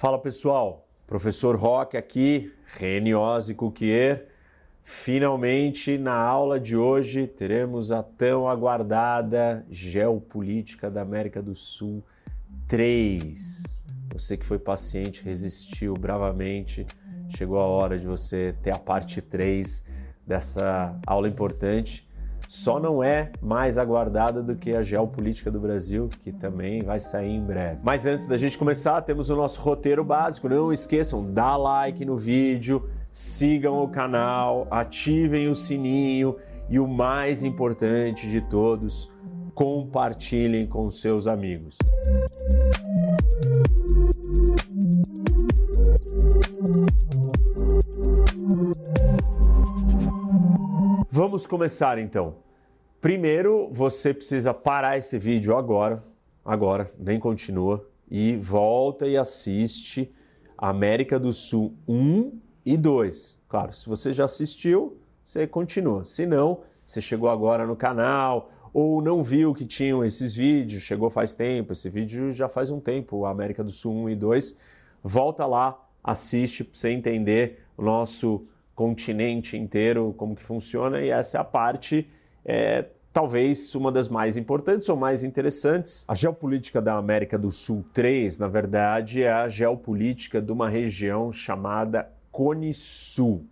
Fala pessoal, professor Roque aqui, Reniose Cuquier. Finalmente, na aula de hoje, teremos a tão aguardada Geopolítica da América do Sul 3. Você que foi paciente, resistiu bravamente, chegou a hora de você ter a parte 3 dessa aula importante só não é mais aguardada do que a geopolítica do Brasil, que também vai sair em breve. Mas antes da gente começar, temos o nosso roteiro básico. Não esqueçam, dá like no vídeo, sigam o canal, ativem o sininho e o mais importante de todos, compartilhem com seus amigos. Vamos começar então. Primeiro, você precisa parar esse vídeo agora, agora, nem continua, e volta e assiste América do Sul 1 e 2. Claro, se você já assistiu, você continua. Se não, você chegou agora no canal ou não viu que tinham esses vídeos, chegou faz tempo, esse vídeo já faz um tempo, América do Sul 1 e 2, volta lá, assiste para você entender o nosso continente inteiro, como que funciona, e essa é a parte é, talvez uma das mais importantes ou mais interessantes. A geopolítica da América do Sul 3, na verdade, é a geopolítica de uma região chamada Cone Sul.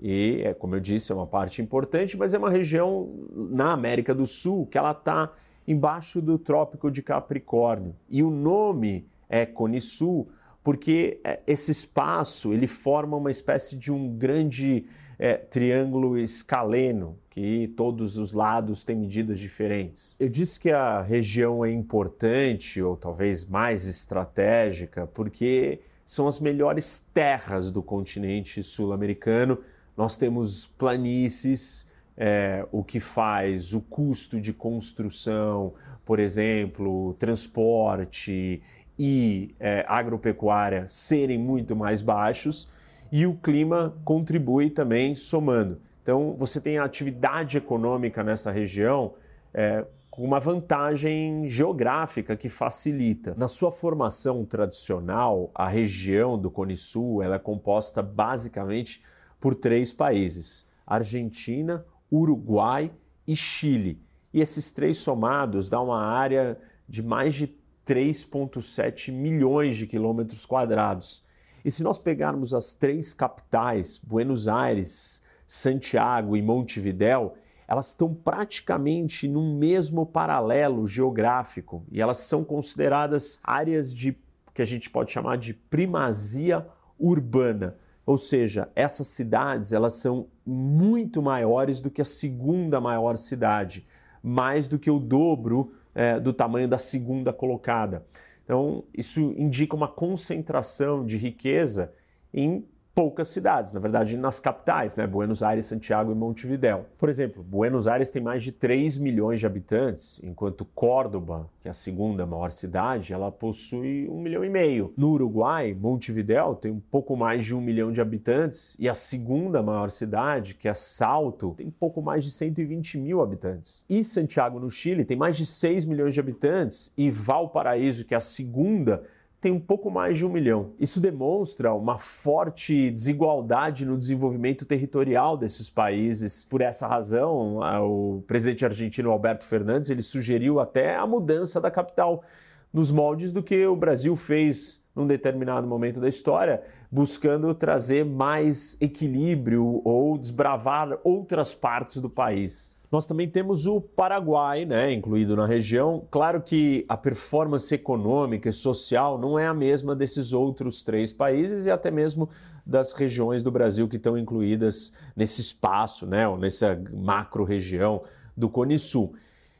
E, é, como eu disse, é uma parte importante, mas é uma região na América do Sul que ela está embaixo do Trópico de Capricórnio. E o nome é Cone Sul porque é, esse espaço ele forma uma espécie de um grande é, triângulo escaleno, que todos os lados têm medidas diferentes. Eu disse que a região é importante, ou talvez mais estratégica, porque são as melhores terras do continente sul-americano. Nós temos planícies, é, o que faz o custo de construção, por exemplo, transporte e é, agropecuária serem muito mais baixos e o clima contribui também somando. Então, você tem a atividade econômica nessa região é, com uma vantagem geográfica que facilita. Na sua formação tradicional, a região do Cone Sul ela é composta basicamente por três países: Argentina, Uruguai e Chile. E esses três somados dão uma área de mais de 3,7 milhões de quilômetros quadrados. E se nós pegarmos as três capitais, Buenos Aires, Santiago e Montevidéu, elas estão praticamente no mesmo paralelo geográfico e elas são consideradas áreas de que a gente pode chamar de primazia urbana. Ou seja, essas cidades elas são muito maiores do que a segunda maior cidade, mais do que o dobro é, do tamanho da segunda colocada. Então, isso indica uma concentração de riqueza em poucas cidades, na verdade nas capitais, né? Buenos Aires, Santiago e Montevidéu. Por exemplo, Buenos Aires tem mais de 3 milhões de habitantes, enquanto Córdoba, que é a segunda maior cidade, ela possui um milhão e meio. No Uruguai, Montevidéu tem um pouco mais de um milhão de habitantes e a segunda maior cidade, que é Salto, tem pouco mais de 120 mil habitantes. E Santiago, no Chile, tem mais de 6 milhões de habitantes e Valparaíso, que é a segunda tem um pouco mais de um milhão. Isso demonstra uma forte desigualdade no desenvolvimento territorial desses países. Por essa razão, o presidente argentino Alberto Fernandes ele sugeriu até a mudança da capital nos moldes do que o Brasil fez num determinado momento da história, buscando trazer mais equilíbrio ou desbravar outras partes do país. Nós também temos o Paraguai, né, incluído na região. Claro que a performance econômica e social não é a mesma desses outros três países e até mesmo das regiões do Brasil que estão incluídas nesse espaço, né, ou nessa macro-região do Cone Sul.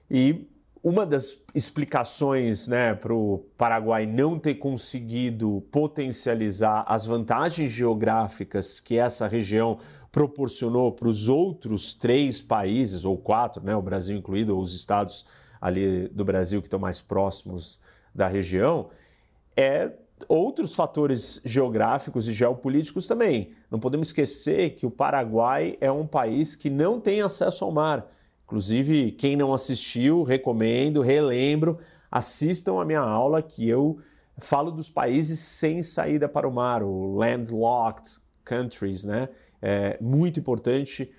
E uma das explicações né, para o Paraguai não ter conseguido potencializar as vantagens geográficas que essa região proporcionou para os outros três países, ou quatro, né, o Brasil incluído, ou os estados ali do Brasil que estão mais próximos da região, é outros fatores geográficos e geopolíticos também. Não podemos esquecer que o Paraguai é um país que não tem acesso ao mar. Inclusive, quem não assistiu, recomendo, relembro, assistam a minha aula que eu falo dos países sem saída para o mar, o landlocked countries, né? É muito importante.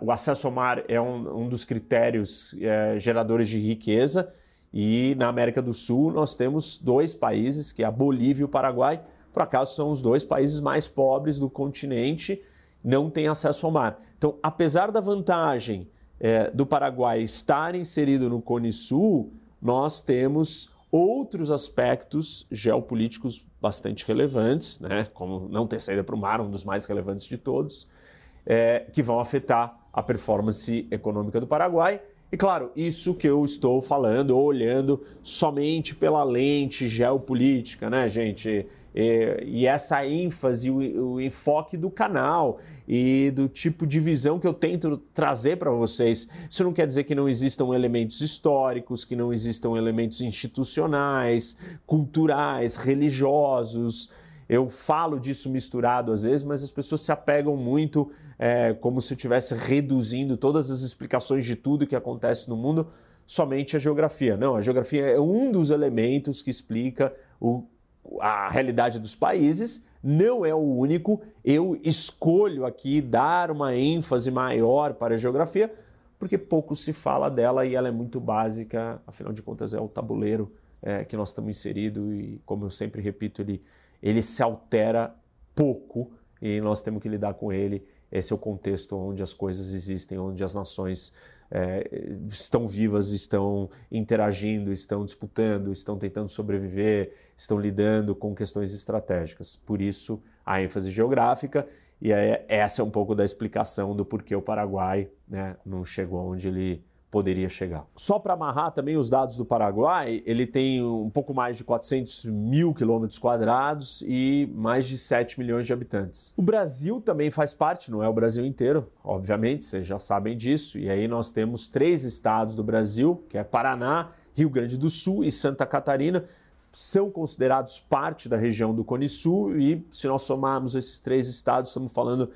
O acesso ao mar é um, um dos critérios é, geradores de riqueza. E na América do Sul nós temos dois países, que é a Bolívia e o Paraguai. Por acaso são os dois países mais pobres do continente, não têm acesso ao mar. Então, apesar da vantagem é, do Paraguai estar inserido no Cone Sul, nós temos outros aspectos geopolíticos bastante relevantes, né, como não ter saída para o mar, um dos mais relevantes de todos, é, que vão afetar a performance econômica do Paraguai. E claro, isso que eu estou falando, olhando somente pela lente geopolítica, né, gente? E, e essa ênfase, o, enfoque do canal e do tipo de visão que eu tento trazer para vocês. Isso não quer dizer que não existam elementos históricos, que não existam elementos institucionais, culturais, religiosos. Eu falo disso misturado às vezes, mas as pessoas se apegam muito é, como se eu estivesse reduzindo todas as explicações de tudo que acontece no mundo somente a geografia. Não, a geografia é um dos elementos que explica o a realidade dos países, não é o único. Eu escolho aqui dar uma ênfase maior para a geografia, porque pouco se fala dela e ela é muito básica, afinal de contas, é o tabuleiro é, que nós estamos inseridos e, como eu sempre repito, ele, ele se altera pouco e nós temos que lidar com ele. Esse é o contexto onde as coisas existem, onde as nações é, estão vivas, estão interagindo, estão disputando, estão tentando sobreviver, estão lidando com questões estratégicas. Por isso, a ênfase geográfica, e essa é um pouco da explicação do porquê o Paraguai né, não chegou onde ele poderia chegar. Só para amarrar também os dados do Paraguai, ele tem um pouco mais de 400 mil quilômetros quadrados e mais de 7 milhões de habitantes. O Brasil também faz parte, não é o Brasil inteiro, obviamente, vocês já sabem disso. E aí nós temos três estados do Brasil, que é Paraná, Rio Grande do Sul e Santa Catarina, são considerados parte da região do Cone Sul e se nós somarmos esses três estados, estamos falando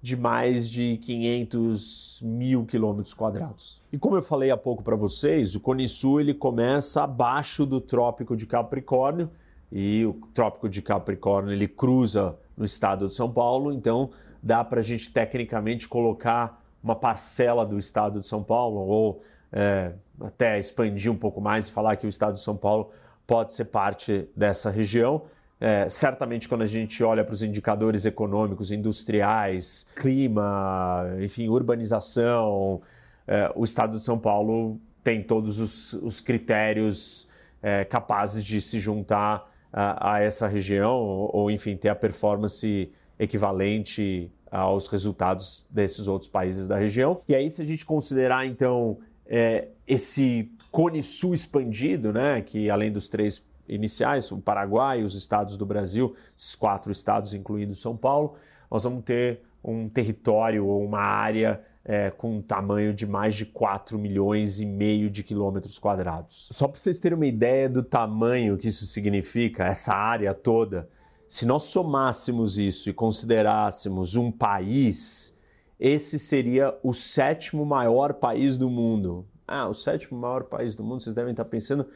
de mais de 500 mil quilômetros quadrados. E como eu falei há pouco para vocês, o Cone Sul ele começa abaixo do Trópico de Capricórnio e o Trópico de Capricórnio ele cruza no estado de São Paulo, então dá para a gente tecnicamente colocar uma parcela do estado de São Paulo ou é, até expandir um pouco mais e falar que o estado de São Paulo pode ser parte dessa região. É, certamente, quando a gente olha para os indicadores econômicos, industriais, clima, enfim, urbanização, é, o estado de São Paulo tem todos os, os critérios é, capazes de se juntar a, a, essa região, ou, ou, enfim, ter a performance equivalente aos resultados desses outros países da região. E aí, se a gente considerar, então, é, esse Cone Sul expandido, né, que além dos três iniciais, o Paraguai, os estados do Brasil, esses quatro estados, incluindo São Paulo, nós vamos ter um território ou uma área é, com um tamanho de mais de 4 milhões e meio de quilômetros quadrados. Só para vocês terem uma ideia do tamanho que isso significa, essa área toda, se nós somássemos isso e considerássemos um país, esse seria o sétimo maior país do mundo. Ah, o sétimo maior país do mundo, vocês devem estar pensando,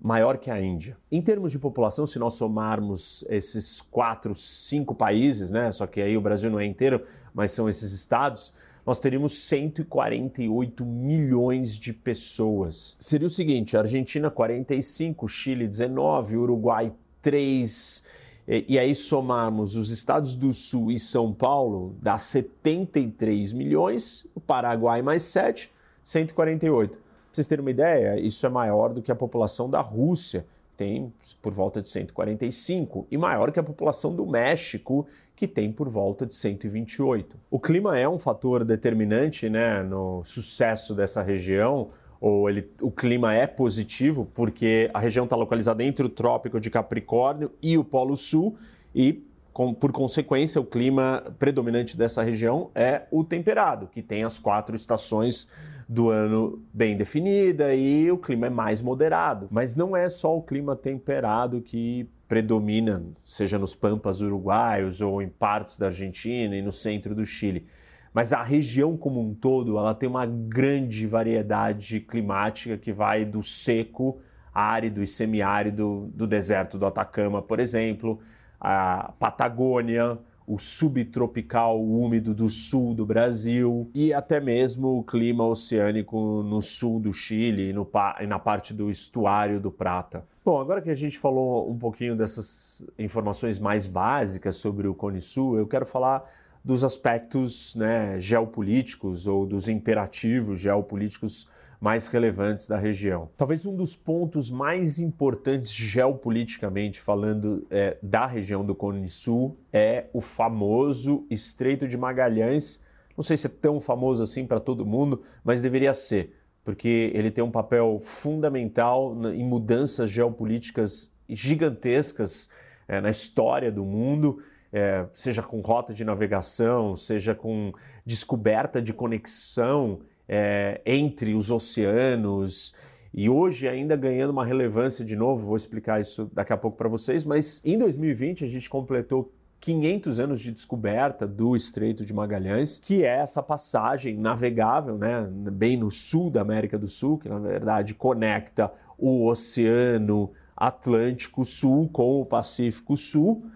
maior que a Índia. Em termos de população, se nós somarmos esses quatro, cinco países, né, só que aí o Brasil não é inteiro, mas são esses estados, nós teríamos 148 milhões de pessoas. Seria o seguinte: Argentina 45, Chile 19, Uruguai 3. E, e aí somarmos os estados do Sul e São Paulo, dá 73 milhões, o Paraguai mais 7, 148 vocês terem uma ideia, isso é maior do que a população da Rússia, que tem por volta de 145, e maior que a população do México, que tem por volta de 128. O clima é um fator determinante né, no sucesso dessa região, ou ele, o clima é positivo, porque a região está localizada entre o Trópico de Capricórnio e o Polo Sul, e com, por consequência, o clima predominante dessa região é o temperado, que tem as quatro estações do ano bem definida e o clima é mais moderado. Mas não é só o clima temperado que predomina, seja nos pampas uruguaios ou em partes da Argentina e no centro do Chile. Mas a região como um todo, ela tem uma grande variedade climática que vai do seco árido e semiárido do deserto do Atacama, por exemplo, a Patagônia, o subtropical úmido do sul do Brasil e até mesmo o clima oceânico no sul do Chile e, na parte do estuário do Prata. Bom, agora que a gente falou um pouquinho dessas informações mais básicas sobre o Cone Sul, eu quero falar dos aspectos né, geopolíticos ou dos imperativos geopolíticos mais relevantes da região. Talvez um dos pontos mais importantes geopoliticamente falando é, da região do Cone Sul é o famoso Estreito de Magalhães. Não sei se é tão famoso assim para todo mundo, mas deveria ser, porque ele tem um papel fundamental em mudanças geopolíticas gigantescas é, na história do mundo. É, seja com rota de navegação, seja com descoberta de conexão é, entre os oceanos e hoje ainda ganhando uma relevância de novo, vou explicar isso daqui a pouco para vocês, mas em 2020 a gente completou 500 anos de descoberta do Estreito de Magalhães, que é essa passagem navegável, né, bem no sul da América do Sul, que na verdade conecta o Oceano Atlântico Sul com o Pacífico Sul,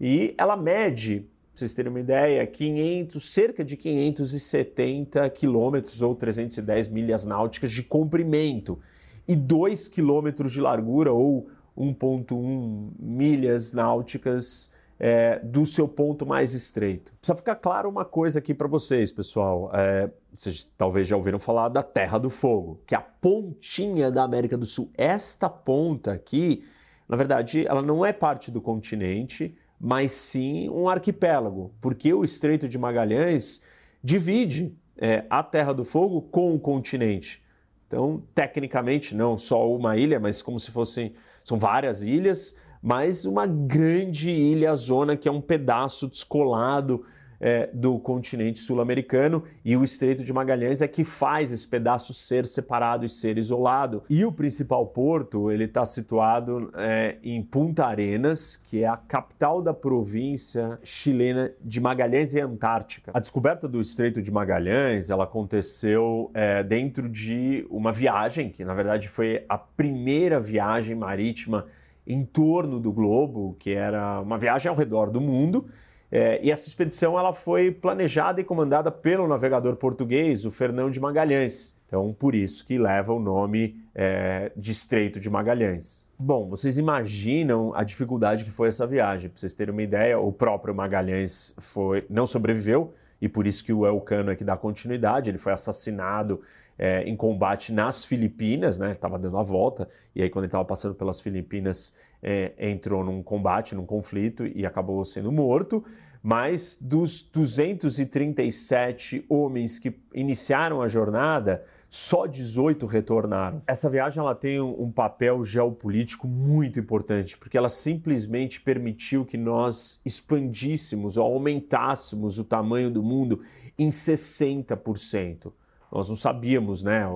e ela mede vocês terem uma ideia, 500, cerca de 570 quilômetros ou 310 milhas náuticas de comprimento e 2 quilômetros de largura ou 1,1 milhas náuticas é, do seu ponto mais estreito. Precisa ficar claro uma coisa aqui para vocês, pessoal. É, vocês talvez já ouviram falar da Terra do Fogo, que é a pontinha da América do Sul. Esta ponta aqui, na verdade, ela não é parte do continente, mas sim um arquipélago, porque o Estreito de Magalhães divide é, a Terra do Fogo com o continente. Então, tecnicamente, não só uma ilha, mas como se fossem são várias ilhas, mas uma grande ilha zona que é um pedaço descolado é, do continente sul-americano e o Estreito de Magalhães é que faz esse pedaço ser separado e ser isolado. E o principal porto ele está situado é, em Punta Arenas, que é a capital da província chilena de Magalhães e Antártica. A descoberta do Estreito de Magalhães ela aconteceu é, dentro de uma viagem que na verdade foi a primeira viagem marítima em torno do globo, que era uma viagem ao redor do mundo é, e essa expedição ela foi planejada e comandada pelo navegador português, o Fernão de Magalhães. Então, por isso que leva o nome é, de Estreito de Magalhães. Bom, vocês imaginam a dificuldade que foi essa viagem. Para vocês terem uma ideia, o próprio Magalhães foi, não sobreviveu, e por isso que o Elcano aqui dá continuidade. Ele foi assassinado é, em combate nas Filipinas, né? Ele estava dando a volta, e aí quando ele estava passando pelas Filipinas, é, entrou num combate, num conflito e acabou sendo morto. Mas dos 237 homens que iniciaram a jornada, só 18 retornaram. Essa viagem ela tem um, papel geopolítico muito importante, porque ela simplesmente permitiu que nós expandíssemos ou aumentássemos o tamanho do mundo em 60%. Nós não sabíamos né,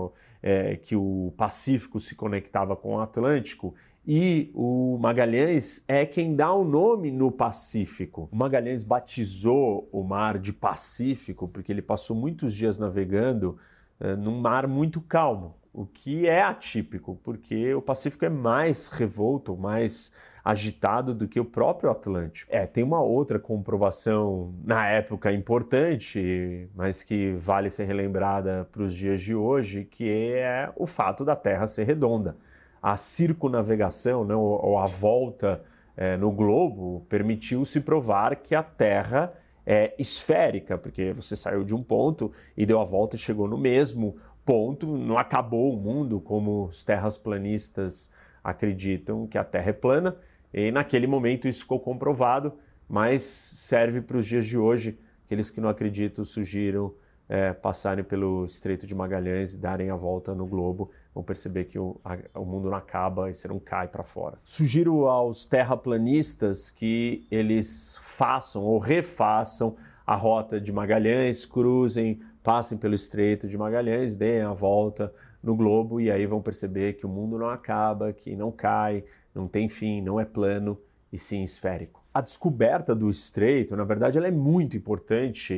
é, que o Pacífico se conectava com o Atlântico e o Magalhães é quem dá o nome no Pacífico. O Magalhães batizou o mar de Pacífico porque ele passou muitos dias navegando é, num mar muito calmo, o que é atípico, porque o Pacífico é mais revolto, mais agitado do que o próprio Atlântico. É, tem uma outra comprovação na época importante, mas que vale ser relembrada para os dias de hoje, que é o fato da Terra ser redonda. A circunavegação, né, ou a volta é, no globo, permitiu se provar que a Terra é esférica, porque você saiu de um ponto e deu a volta e chegou no mesmo ponto, não acabou o mundo como os terraplanistas acreditam que a Terra é plana, e naquele momento isso ficou comprovado, mas serve para os dias de hoje. Aqueles que não acreditam sugiram é, passarem pelo Estreito de Magalhães e darem a volta no globo, vão perceber que o, a, o mundo não acaba e você não cai para fora. Sugiro aos terraplanistas que eles façam ou refaçam a rota de Magalhães, cruzem, passem pelo Estreito de Magalhães, deem a volta no globo e aí vão perceber que o mundo não acaba, que não cai, não tem fim, não é plano e sim esférico. A descoberta do estreito, na verdade, ela é muito importante.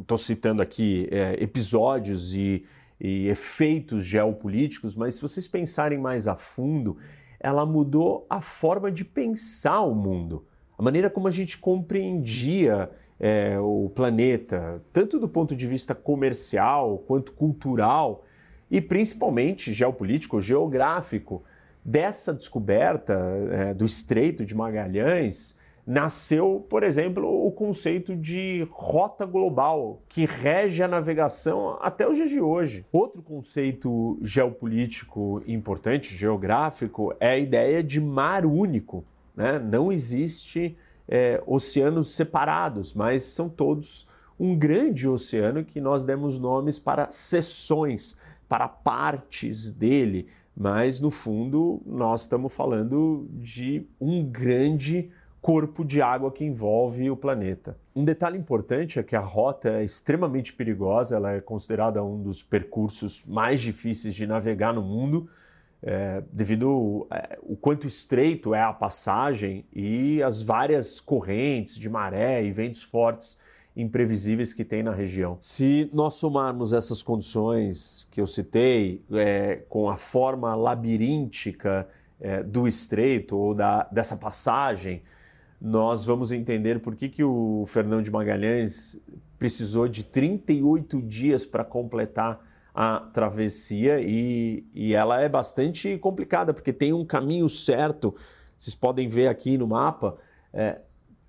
Estou né? citando aqui é, episódios e e efeitos geopolíticos, mas se vocês pensarem mais a fundo, ela mudou a forma de pensar o mundo, a maneira como a gente compreendia é, o planeta, tanto do ponto de vista comercial quanto cultural e principalmente geopolítico, geográfico. Dessa descoberta é, do Estreito de Magalhães, nasceu, por exemplo, o conceito de rota global, que rege a navegação até os dias de hoje. Outro conceito geopolítico importante, geográfico, é a ideia de mar único. Né? Não existe é, oceanos separados, mas são todos um grande oceano que nós demos nomes para seções, para partes dele, mas no fundo nós estamos falando de um grande corpo de água que envolve o planeta. Um detalhe importante é que a rota é extremamente perigosa, ela é considerada um dos percursos mais difíceis de navegar no mundo, é, devido ao é, o quanto estreito é a passagem e as várias correntes de maré e ventos fortes imprevisíveis que tem na região. Se nós somarmos essas condições que eu citei é, com a forma labiríntica é, do estreito ou da, dessa passagem, nós vamos entender por que, que o Fernão de Magalhães precisou de 38 dias para completar a travessia e, e ela é bastante complicada, porque tem um caminho certo, vocês podem ver aqui no mapa, é,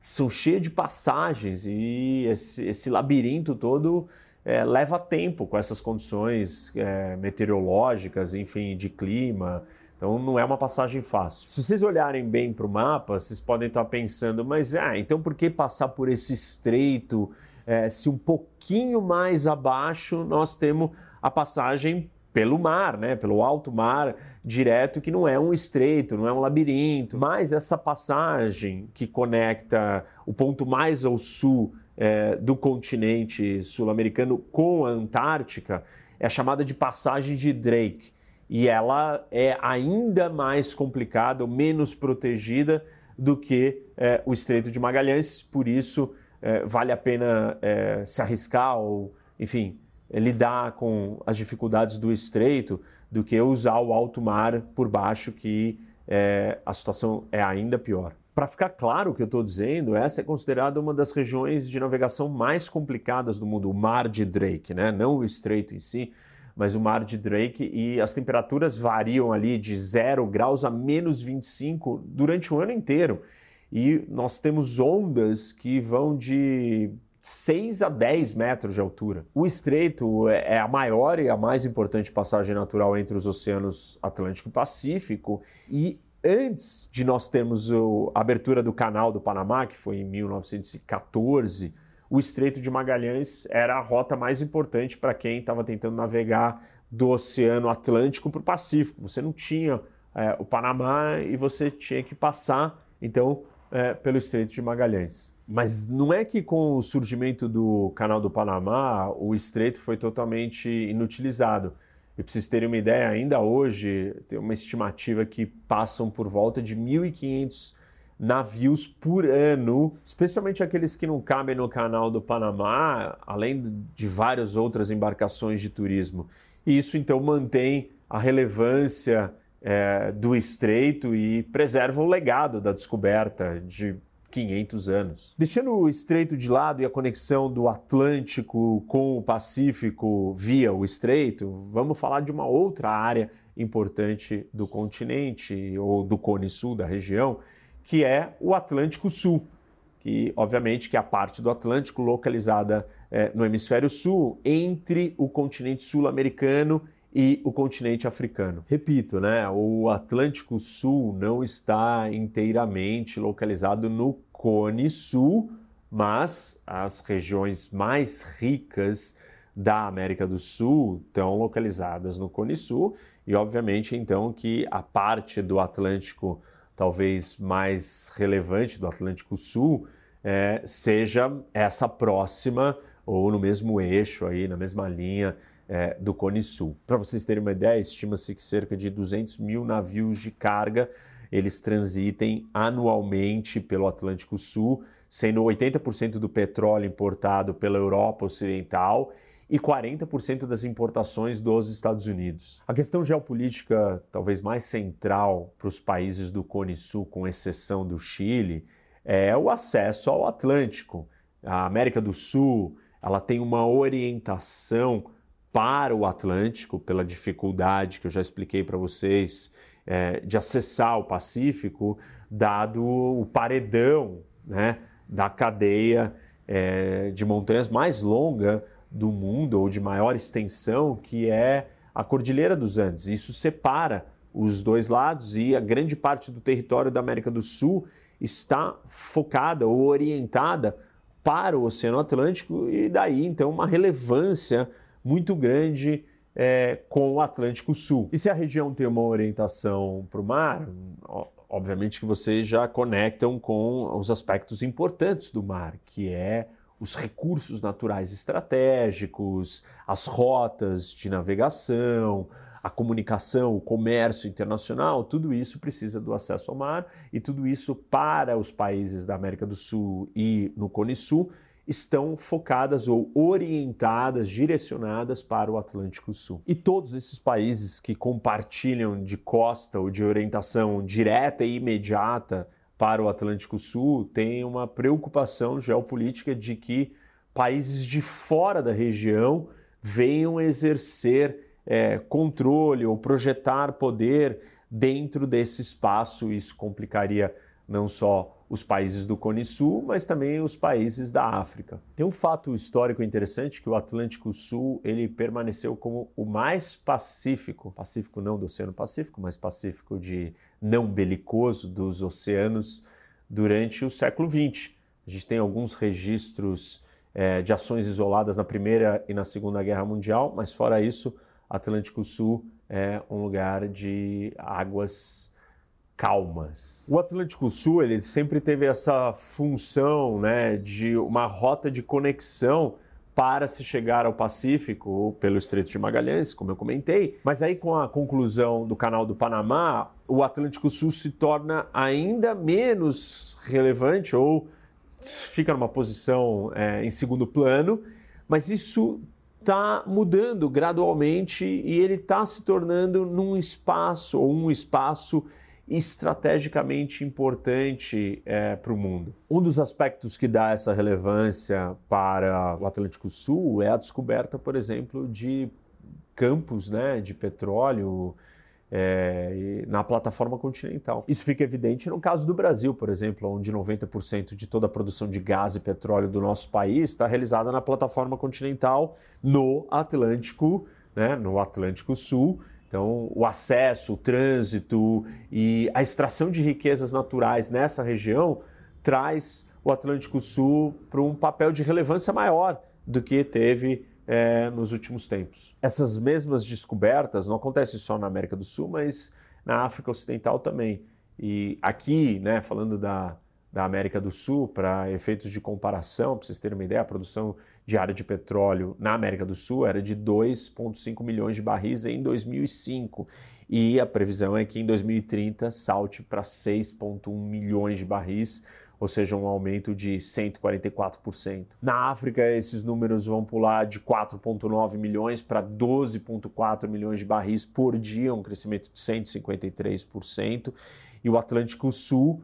são cheios de passagens e esse, esse labirinto todo é, leva tempo com essas condições é, meteorológicas, enfim, de clima, então não é uma passagem fácil. Se vocês olharem bem para o mapa, vocês podem estar pensando, mas ah, então por que passar por esse estreito? É, se um pouquinho mais abaixo nós temos a passagem pelo mar, né? pelo alto mar direto, que não é um estreito, não é um labirinto, mas essa passagem que conecta o ponto mais ao sul é, do continente sul-americano com a Antártica é chamada de passagem de Drake e ela é ainda mais complicada, menos protegida do que é, o Estreito de Magalhães, por isso é, vale a pena é, se arriscar ou, enfim, lidar com as dificuldades do Estreito do que usar o alto mar por baixo, que é, a situação é ainda pior. Para ficar claro o que eu estou dizendo, essa é considerada uma das regiões de navegação mais complicadas do mundo, o Mar de Drake, né? não o Estreito em si, mas o mar de Drake e as temperaturas variam ali de 0 graus a menos 25 durante o ano inteiro. E nós temos ondas que vão de 6 a 10 metros de altura. O estreito é a maior e a mais importante passagem natural entre os oceanos Atlântico e Pacífico e antes de nós termos a abertura do canal do Panamá, que foi em 1914, o Estreito de Magalhães era a rota mais importante para quem estava tentando navegar do Oceano Atlântico para o Pacífico. Você não tinha é, o Panamá e você tinha que passar, então, é, pelo Estreito de Magalhães. Mas não é que com o surgimento do Canal do Panamá o estreito foi totalmente inutilizado. E para vocês terem uma ideia, ainda hoje tem uma estimativa que passam por volta de 1.500 navios por ano, especialmente aqueles que não cabem no canal do Panamá, além de várias outras embarcações de turismo. E isso então mantém a relevância é, do estreito e preserva o legado da descoberta de 500 anos. Deixando o estreito de lado e a conexão do Atlântico com o Pacífico via o estreito, vamos falar de uma outra área importante do continente ou do Cone Sul da região, que é o Atlântico Sul, que obviamente que é a parte do Atlântico localizada é, no hemisfério sul, entre o continente sul-americano e o continente africano. Repito, né, o Atlântico Sul não está inteiramente localizado no Cone Sul, mas as regiões mais ricas da América do Sul estão localizadas no Cone Sul e obviamente então que a parte do Atlântico talvez mais relevante do Atlântico Sul é, seja essa próxima ou no mesmo eixo aí, na mesma linha é, do Cone Sul. Para vocês terem uma ideia, estima-se que cerca de 200 mil navios de carga eles transitem anualmente pelo Atlântico Sul, sendo 80% do petróleo importado pela Europa Ocidental e 40% das importações dos Estados Unidos. A questão geopolítica talvez mais central para os países do Cone Sul, com exceção do Chile, é o acesso ao Atlântico. A América do Sul ela tem uma orientação para o Atlântico, pela dificuldade que eu já expliquei para vocês é, de acessar o Pacífico, dado o paredão né, da cadeia é, de montanhas mais longa do mundo, ou de maior extensão, que é a Cordilheira dos Andes. Isso separa os dois lados e a grande parte do território da América do Sul está focada ou orientada para o Oceano Atlântico e daí então uma relevância muito grande é, com o Atlântico Sul. E se a região tem uma orientação para o mar, obviamente que vocês já conectam com os aspectos importantes do mar, que é os recursos naturais estratégicos, as rotas de navegação, a comunicação, o comércio internacional, tudo isso precisa do acesso ao mar e tudo isso para os países da América do Sul e no Cone Sul estão focadas ou orientadas, direcionadas para o Atlântico Sul. E todos esses países que compartilham de costa ou de orientação direta e imediata para o Atlântico Sul têm uma preocupação geopolítica de que países de fora da região venham exercer é, controle ou projetar poder dentro desse espaço. Isso complicaria não só os países do Cone Sul, mas também os países da África. Tem um fato histórico interessante que o Atlântico Sul ele permaneceu como o mais pacífico, pacífico não do Oceano Pacífico, mas pacífico de não belicoso dos oceanos durante o século XX. A gente tem alguns registros é, de ações isoladas na Primeira e na Segunda Guerra Mundial, mas fora isso, Atlântico Sul é um lugar de águas calmas. O Atlântico Sul ele sempre teve essa função né, de uma rota de conexão para se chegar ao Pacífico pelo Estreito de Magalhães, como eu comentei. Mas aí, com a conclusão do Canal do Panamá, o Atlântico Sul se torna ainda menos relevante ou fica numa posição é, em segundo plano, mas isso está mudando gradualmente e ele está se tornando num espaço ou um espaço estrategicamente importante é, para o mundo. Um dos aspectos que dá essa relevância para o Atlântico Sul é a descoberta, por exemplo, de campos né, de petróleo é, na plataforma continental. Isso fica evidente no caso do Brasil, por exemplo, onde 90% de toda a produção de gás e petróleo do nosso país está realizada na plataforma continental no Atlântico, né, no Atlântico Sul então, o acesso, o trânsito e a extração de riquezas naturais nessa região traz o Atlântico Sul para um papel de relevância maior do que teve é, nos últimos tempos. Essas mesmas descobertas não acontecem só na América do Sul, mas na África Ocidental também. E aqui, né, falando da, da América do Sul, para efeitos de comparação, para vocês terem uma ideia, a produção diária de petróleo na América do Sul era de 2,5 milhões de barris em 2005 e a previsão é que em 2030 salte para 6,1 milhões de barris, ou seja, um aumento de 144%. Na África, esses números vão pular de 4,9 milhões para 12,4 milhões de barris por dia, um crescimento de 153%, e o Atlântico Sul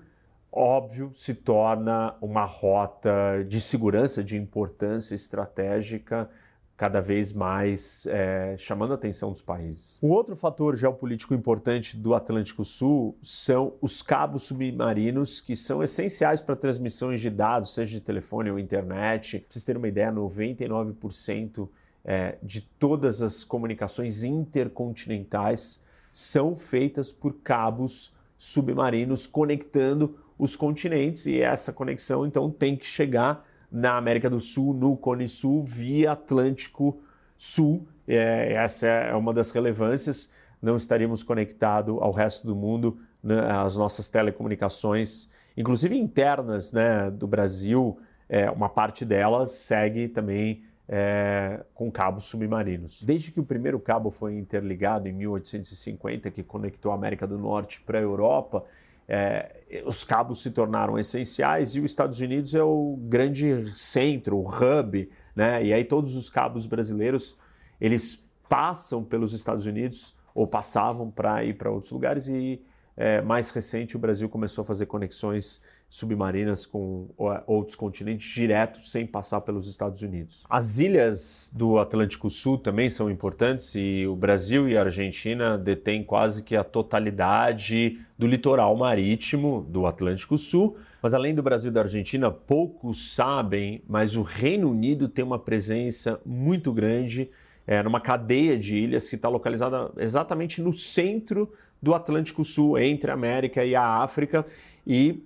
óbvio, se torna uma rota de segurança, de importância estratégica cada vez mais é, chamando a atenção dos países. Um outro fator geopolítico importante do Atlântico Sul são os cabos submarinos, que são essenciais para transmissões de dados, seja de telefone ou internet. Para vocês terem uma ideia, 99% é, de todas as comunicações intercontinentais são feitas por cabos submarinos conectando os continentes e essa conexão então tem que chegar na América do Sul, no Cone Sul, via Atlântico Sul. É, essa é uma das relevâncias. Não estaríamos conectados ao resto do mundo, né, as nossas telecomunicações, inclusive internas né, do Brasil, é, uma parte delas segue também é, com cabos submarinos. Desde que o primeiro cabo foi interligado em 1850, que conectou a América do Norte para a Europa, é, os cabos se tornaram essenciais e os Estados Unidos é o grande centro, o hub né? E aí todos os cabos brasileiros, eles passam pelos Estados Unidos ou passavam para ir para outros lugares e é, mais recente o Brasil começou a fazer conexões submarinas com outros continentes direto sem passar pelos Estados Unidos. As ilhas do Atlântico Sul também são importantes e o Brasil e a Argentina detêm quase que a totalidade do litoral marítimo do Atlântico Sul. Mas além do Brasil e da Argentina, poucos sabem, mas o Reino Unido tem uma presença muito grande é, numa cadeia de ilhas que está localizada exatamente no centro do Atlântico Sul, entre a América e a África, e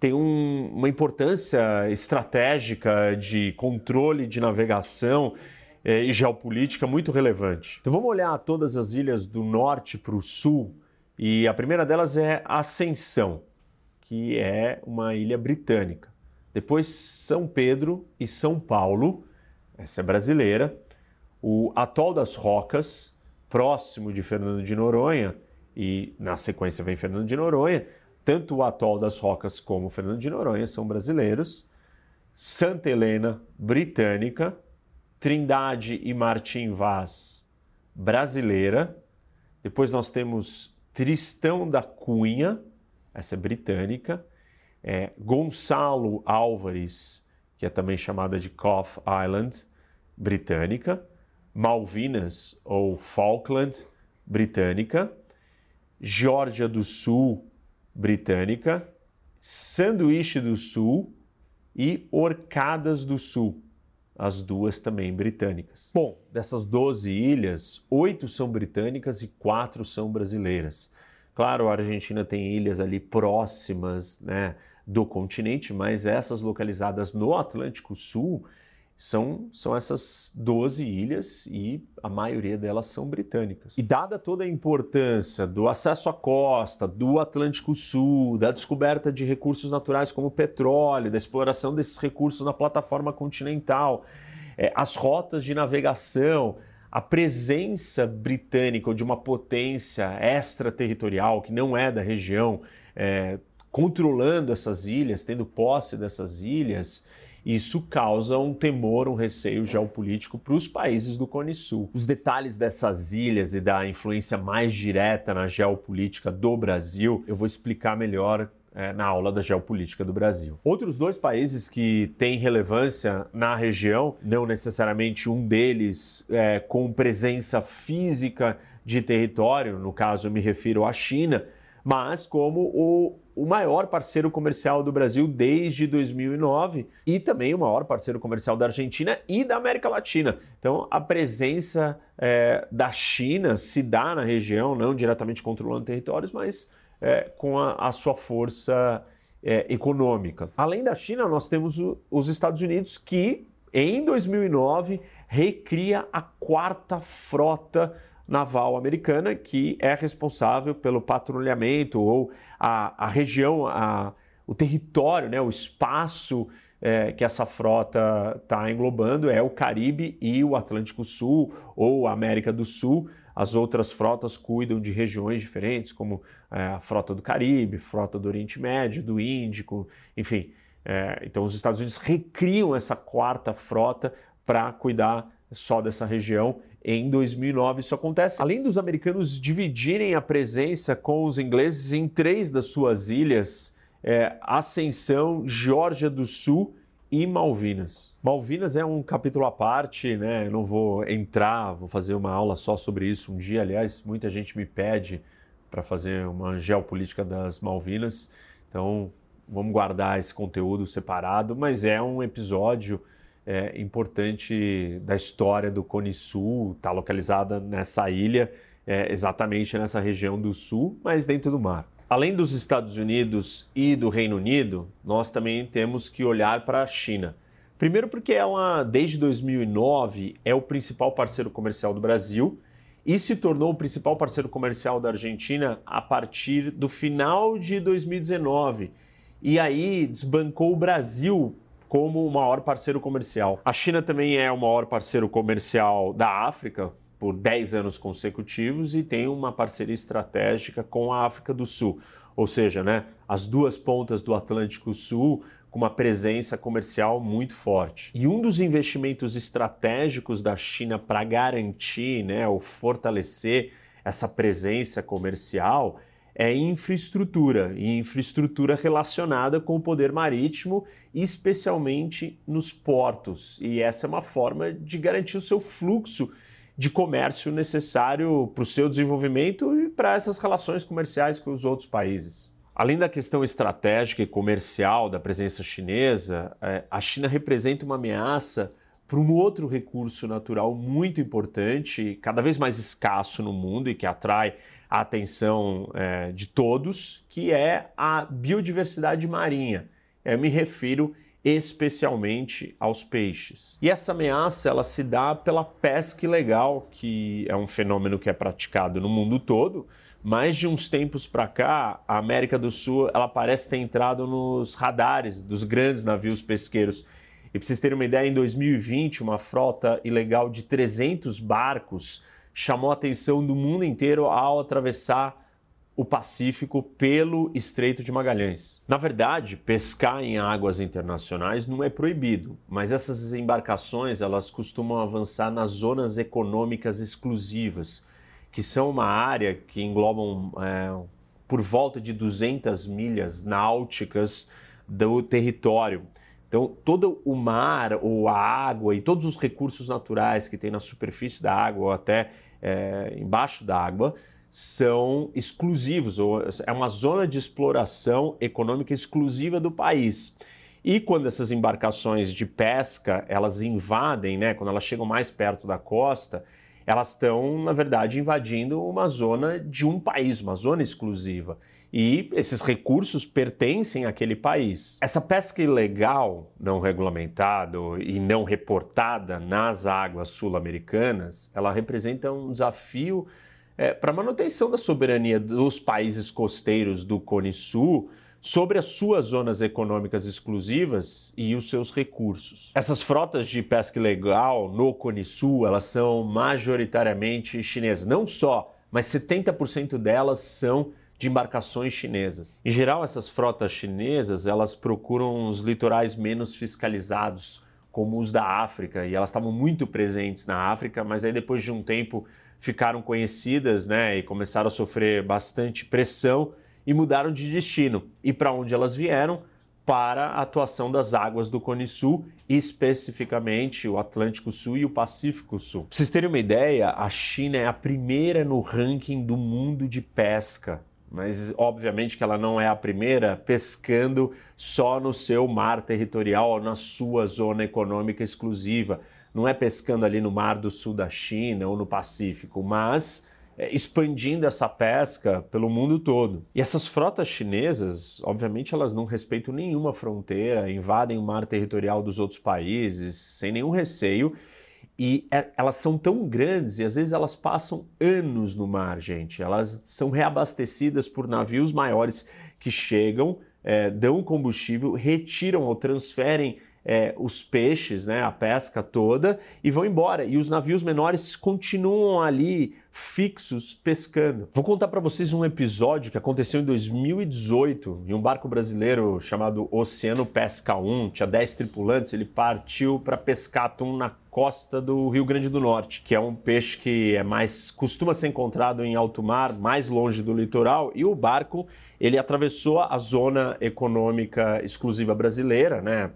tem um, uma importância estratégica de controle de navegação é, e geopolítica muito relevante. Então vamos olhar todas as ilhas do norte para o sul, e a primeira delas é Ascensão, que é uma ilha britânica. Depois São Pedro e São Paulo, essa é brasileira o Atol das Rocas, próximo de Fernando de Noronha, e na sequência vem Fernando de Noronha, tanto o Atol das Rocas como Fernando de Noronha são brasileiros, Santa Helena, britânica, Trindade e Martim Vaz, brasileira, depois nós temos Tristão da Cunha, essa é britânica, é, Gonçalo Álvares, que é também chamada de Cough Island, britânica, Malvinas ou Falkland britânica, Geórgia do Sul britânica, Sanduíche do Sul e Orcadas do Sul, as duas também britânicas. Bom, dessas 12 ilhas, oito são britânicas e quatro são brasileiras. Claro, a Argentina tem ilhas ali próximas né, do continente, mas essas localizadas no Atlântico Sul são, são essas 12 ilhas e a maioria delas são britânicas. E dada toda a importância do acesso à costa, do Atlântico Sul, da descoberta de recursos naturais como petróleo, da exploração desses recursos na plataforma continental, é, as rotas de navegação, a presença britânica ou de uma potência extraterritorial que não é da região, é, controlando essas ilhas, tendo posse dessas ilhas, isso causa um temor, um receio geopolítico para os países do Cone Sul. Os detalhes dessas ilhas e da influência mais direta na geopolítica do Brasil eu vou explicar melhor é, na aula da geopolítica do Brasil. Outros dois países que têm relevância na região, não necessariamente um deles é, com presença física de território, no caso eu me refiro à China, mas como o, o maior parceiro comercial do Brasil desde 2009 e também o maior parceiro comercial da Argentina e da América Latina. Então, a presença é, da China se dá na região, não diretamente controlando territórios, mas é, com a, a, sua força é, econômica. Além da China, nós temos o, os Estados Unidos que, em 2009, recria a quarta frota naval americana, que é responsável pelo patrulhamento ou a, a região, a, o território, né, o espaço é, que essa frota está englobando é o Caribe e o Atlântico Sul ou a América do Sul. As outras frotas cuidam de regiões diferentes, como é, a frota do Caribe, frota do Oriente Médio, do Índico, enfim. É, então, os Estados Unidos recriam essa quarta frota para cuidar só dessa região em 2009 isso acontece. Além dos americanos dividirem a presença com os ingleses em três das suas ilhas, é, Ascensão, Geórgia do Sul e Malvinas. Malvinas é um capítulo à parte, né? Eu não vou entrar, vou fazer uma aula só sobre isso um dia. Aliás, muita gente me pede para fazer uma geopolítica das Malvinas, então vamos guardar esse conteúdo separado, mas é um episódio é, importante da história do Cone Sul, está localizada nessa ilha, é, exatamente nessa região do sul, mas dentro do mar. Além dos Estados Unidos e do Reino Unido, nós também temos que olhar para a China. Primeiro, porque ela, desde 2009, é o principal parceiro comercial do Brasil e se tornou o principal parceiro comercial da Argentina a partir do final de 2019. E aí desbancou o Brasil como o maior parceiro comercial. A China também é o maior parceiro comercial da África por 10 anos consecutivos e tem uma parceria estratégica com a África do Sul. Ou seja, né, as duas pontas do Atlântico Sul com uma presença comercial muito forte. E um dos investimentos estratégicos da China para garantir, né, ou fortalecer essa presença comercial é infraestrutura, e infraestrutura relacionada com o poder marítimo, especialmente nos portos. E essa é uma forma de garantir o seu fluxo de comércio necessário para o seu desenvolvimento e para essas relações comerciais com os outros países. Além da questão estratégica e comercial da presença chinesa, é, a China representa uma ameaça para um outro recurso natural muito importante, cada vez mais escasso no mundo e que atrai a atenção é, de todos, que é a biodiversidade marinha. Eu me refiro especialmente aos peixes. E essa ameaça ela se dá pela pesca ilegal, que é um fenômeno que é praticado no mundo todo, mas de uns tempos para cá, a América do Sul ela parece ter entrado nos radares dos grandes navios pesqueiros. E para vocês terem uma ideia, em 2020, uma frota ilegal de 300 barcos chamou a atenção do mundo inteiro ao atravessar o Pacífico pelo Estreito de Magalhães. Na verdade, pescar em águas internacionais não é proibido, mas essas embarcações elas costumam avançar nas zonas econômicas exclusivas, que são uma área que englobam é, por volta de 200 milhas náuticas do território. Então, todo o mar ou a água e todos os recursos naturais que tem na superfície da água ou até é, embaixo da água são exclusivos, ou é uma zona de exploração econômica exclusiva do país. E quando essas embarcações de pesca elas invadem, né, quando elas chegam mais perto da costa, elas estão, na verdade, invadindo uma zona de um país, uma zona exclusiva. E esses recursos pertencem àquele país. Essa pesca ilegal, não regulamentada e não reportada nas águas sul-americanas, ela representa um desafio é, para a manutenção da soberania dos países costeiros do Cone Sul sobre as suas zonas econômicas exclusivas e os seus recursos. Essas frotas de pesca ilegal no Cone Sul, elas são majoritariamente chinesas, não só, mas 70% delas são de embarcações chinesas. Em geral, essas frotas chinesas, elas procuram os litorais menos fiscalizados, como os da África, e elas estavam muito presentes na África, mas aí depois de um tempo ficaram conhecidas, né, e começaram a sofrer bastante pressão e mudaram de destino. E para onde elas vieram? Para a atuação das águas do Cone Sul, especificamente o Atlântico Sul e o Pacífico Sul. Para vocês terem uma ideia, a China é a primeira no ranking do mundo de pesca mas obviamente que ela não é a primeira pescando só no seu mar territorial ou na sua zona econômica exclusiva. Não é pescando ali no mar do sul da China ou no Pacífico, mas é, expandindo essa pesca pelo mundo todo. E essas frotas chinesas, obviamente, elas não respeitam nenhuma fronteira, invadem o mar territorial dos outros países sem nenhum receio. E é, elas são tão grandes e às vezes elas passam anos no mar, gente. Elas são reabastecidas por navios maiores que chegam, é, dão combustível, retiram ou transferem é, os peixes, né, a pesca toda, e vão embora. E os navios menores continuam ali fixos pescando. Vou contar para vocês um episódio que aconteceu em 2018 em um barco brasileiro chamado Oceano Pesca 1. Tinha 10 tripulantes, ele partiu para pescar atum na costa do Rio Grande do Norte, que é um peixe que é mais costuma ser encontrado em alto mar, mais longe do litoral, e o barco ele atravessou a zona econômica exclusiva brasileira, né?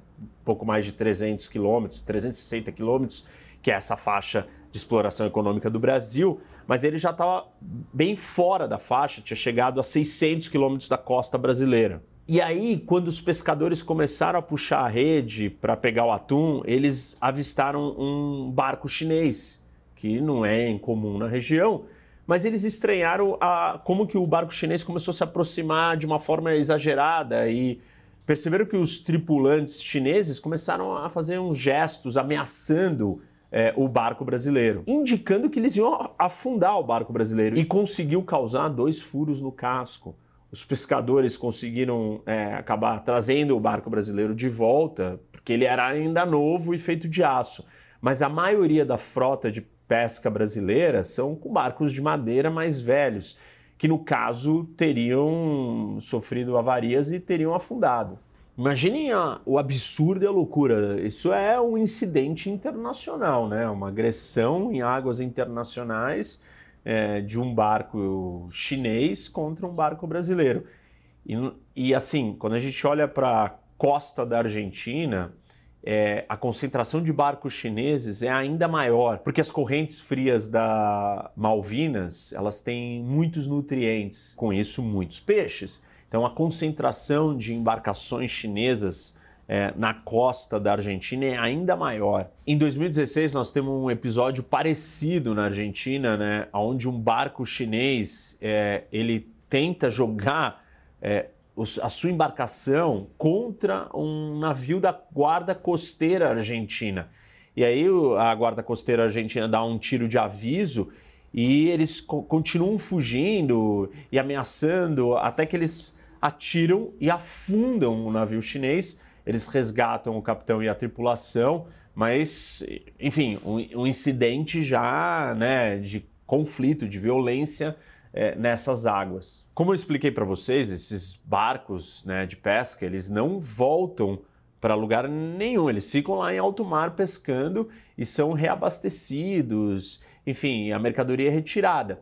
Pouco mais de 300 quilômetros, 360 quilômetros, que é essa faixa de exploração econômica do Brasil, mas ele já estava bem fora da faixa, tinha chegado a 600 quilômetros da costa brasileira. E aí, quando os pescadores começaram a puxar a rede para pegar o atum, eles avistaram um barco chinês, que não é incomum na região, mas eles estranharam a, como que o barco chinês começou a se aproximar de uma forma exagerada e perceberam que os tripulantes chineses começaram a fazer uns gestos ameaçando é, o barco brasileiro, indicando que eles iam afundar o barco brasileiro e conseguiu causar dois furos no casco. Os pescadores conseguiram é, acabar trazendo o barco brasileiro de volta, porque ele era ainda novo e feito de aço. Mas a maioria da frota de pesca brasileira são com barcos de madeira mais velhos que no caso teriam sofrido avarias e teriam afundado. Imaginem a, o absurdo e a loucura. Isso é um incidente internacional, né? Uma agressão em águas internacionais é, de um barco chinês contra um barco brasileiro. E, e assim, quando a gente olha para a costa da Argentina, é, a concentração de barcos chineses é ainda maior, porque as correntes frias da Malvinas elas têm muitos nutrientes, com isso muitos peixes. Então, a concentração de embarcações chinesas é, na costa da Argentina é ainda maior. Em 2016, nós temos um episódio parecido na Argentina, né, onde um barco chinês é, ele tenta jogar é, a sua embarcação contra um navio da guarda costeira argentina. E aí a guarda costeira argentina dá um tiro de aviso e eles continuam fugindo e ameaçando até que eles atiram e afundam o navio chinês. Eles resgatam o capitão e a tripulação, mas, enfim, um, um incidente já né, de conflito, de violência é, nessas águas. Como eu expliquei para vocês, esses barcos né, de pesca, eles não voltam para lugar nenhum. Eles ficam lá em alto mar pescando e são reabastecidos, enfim, a mercadoria é retirada.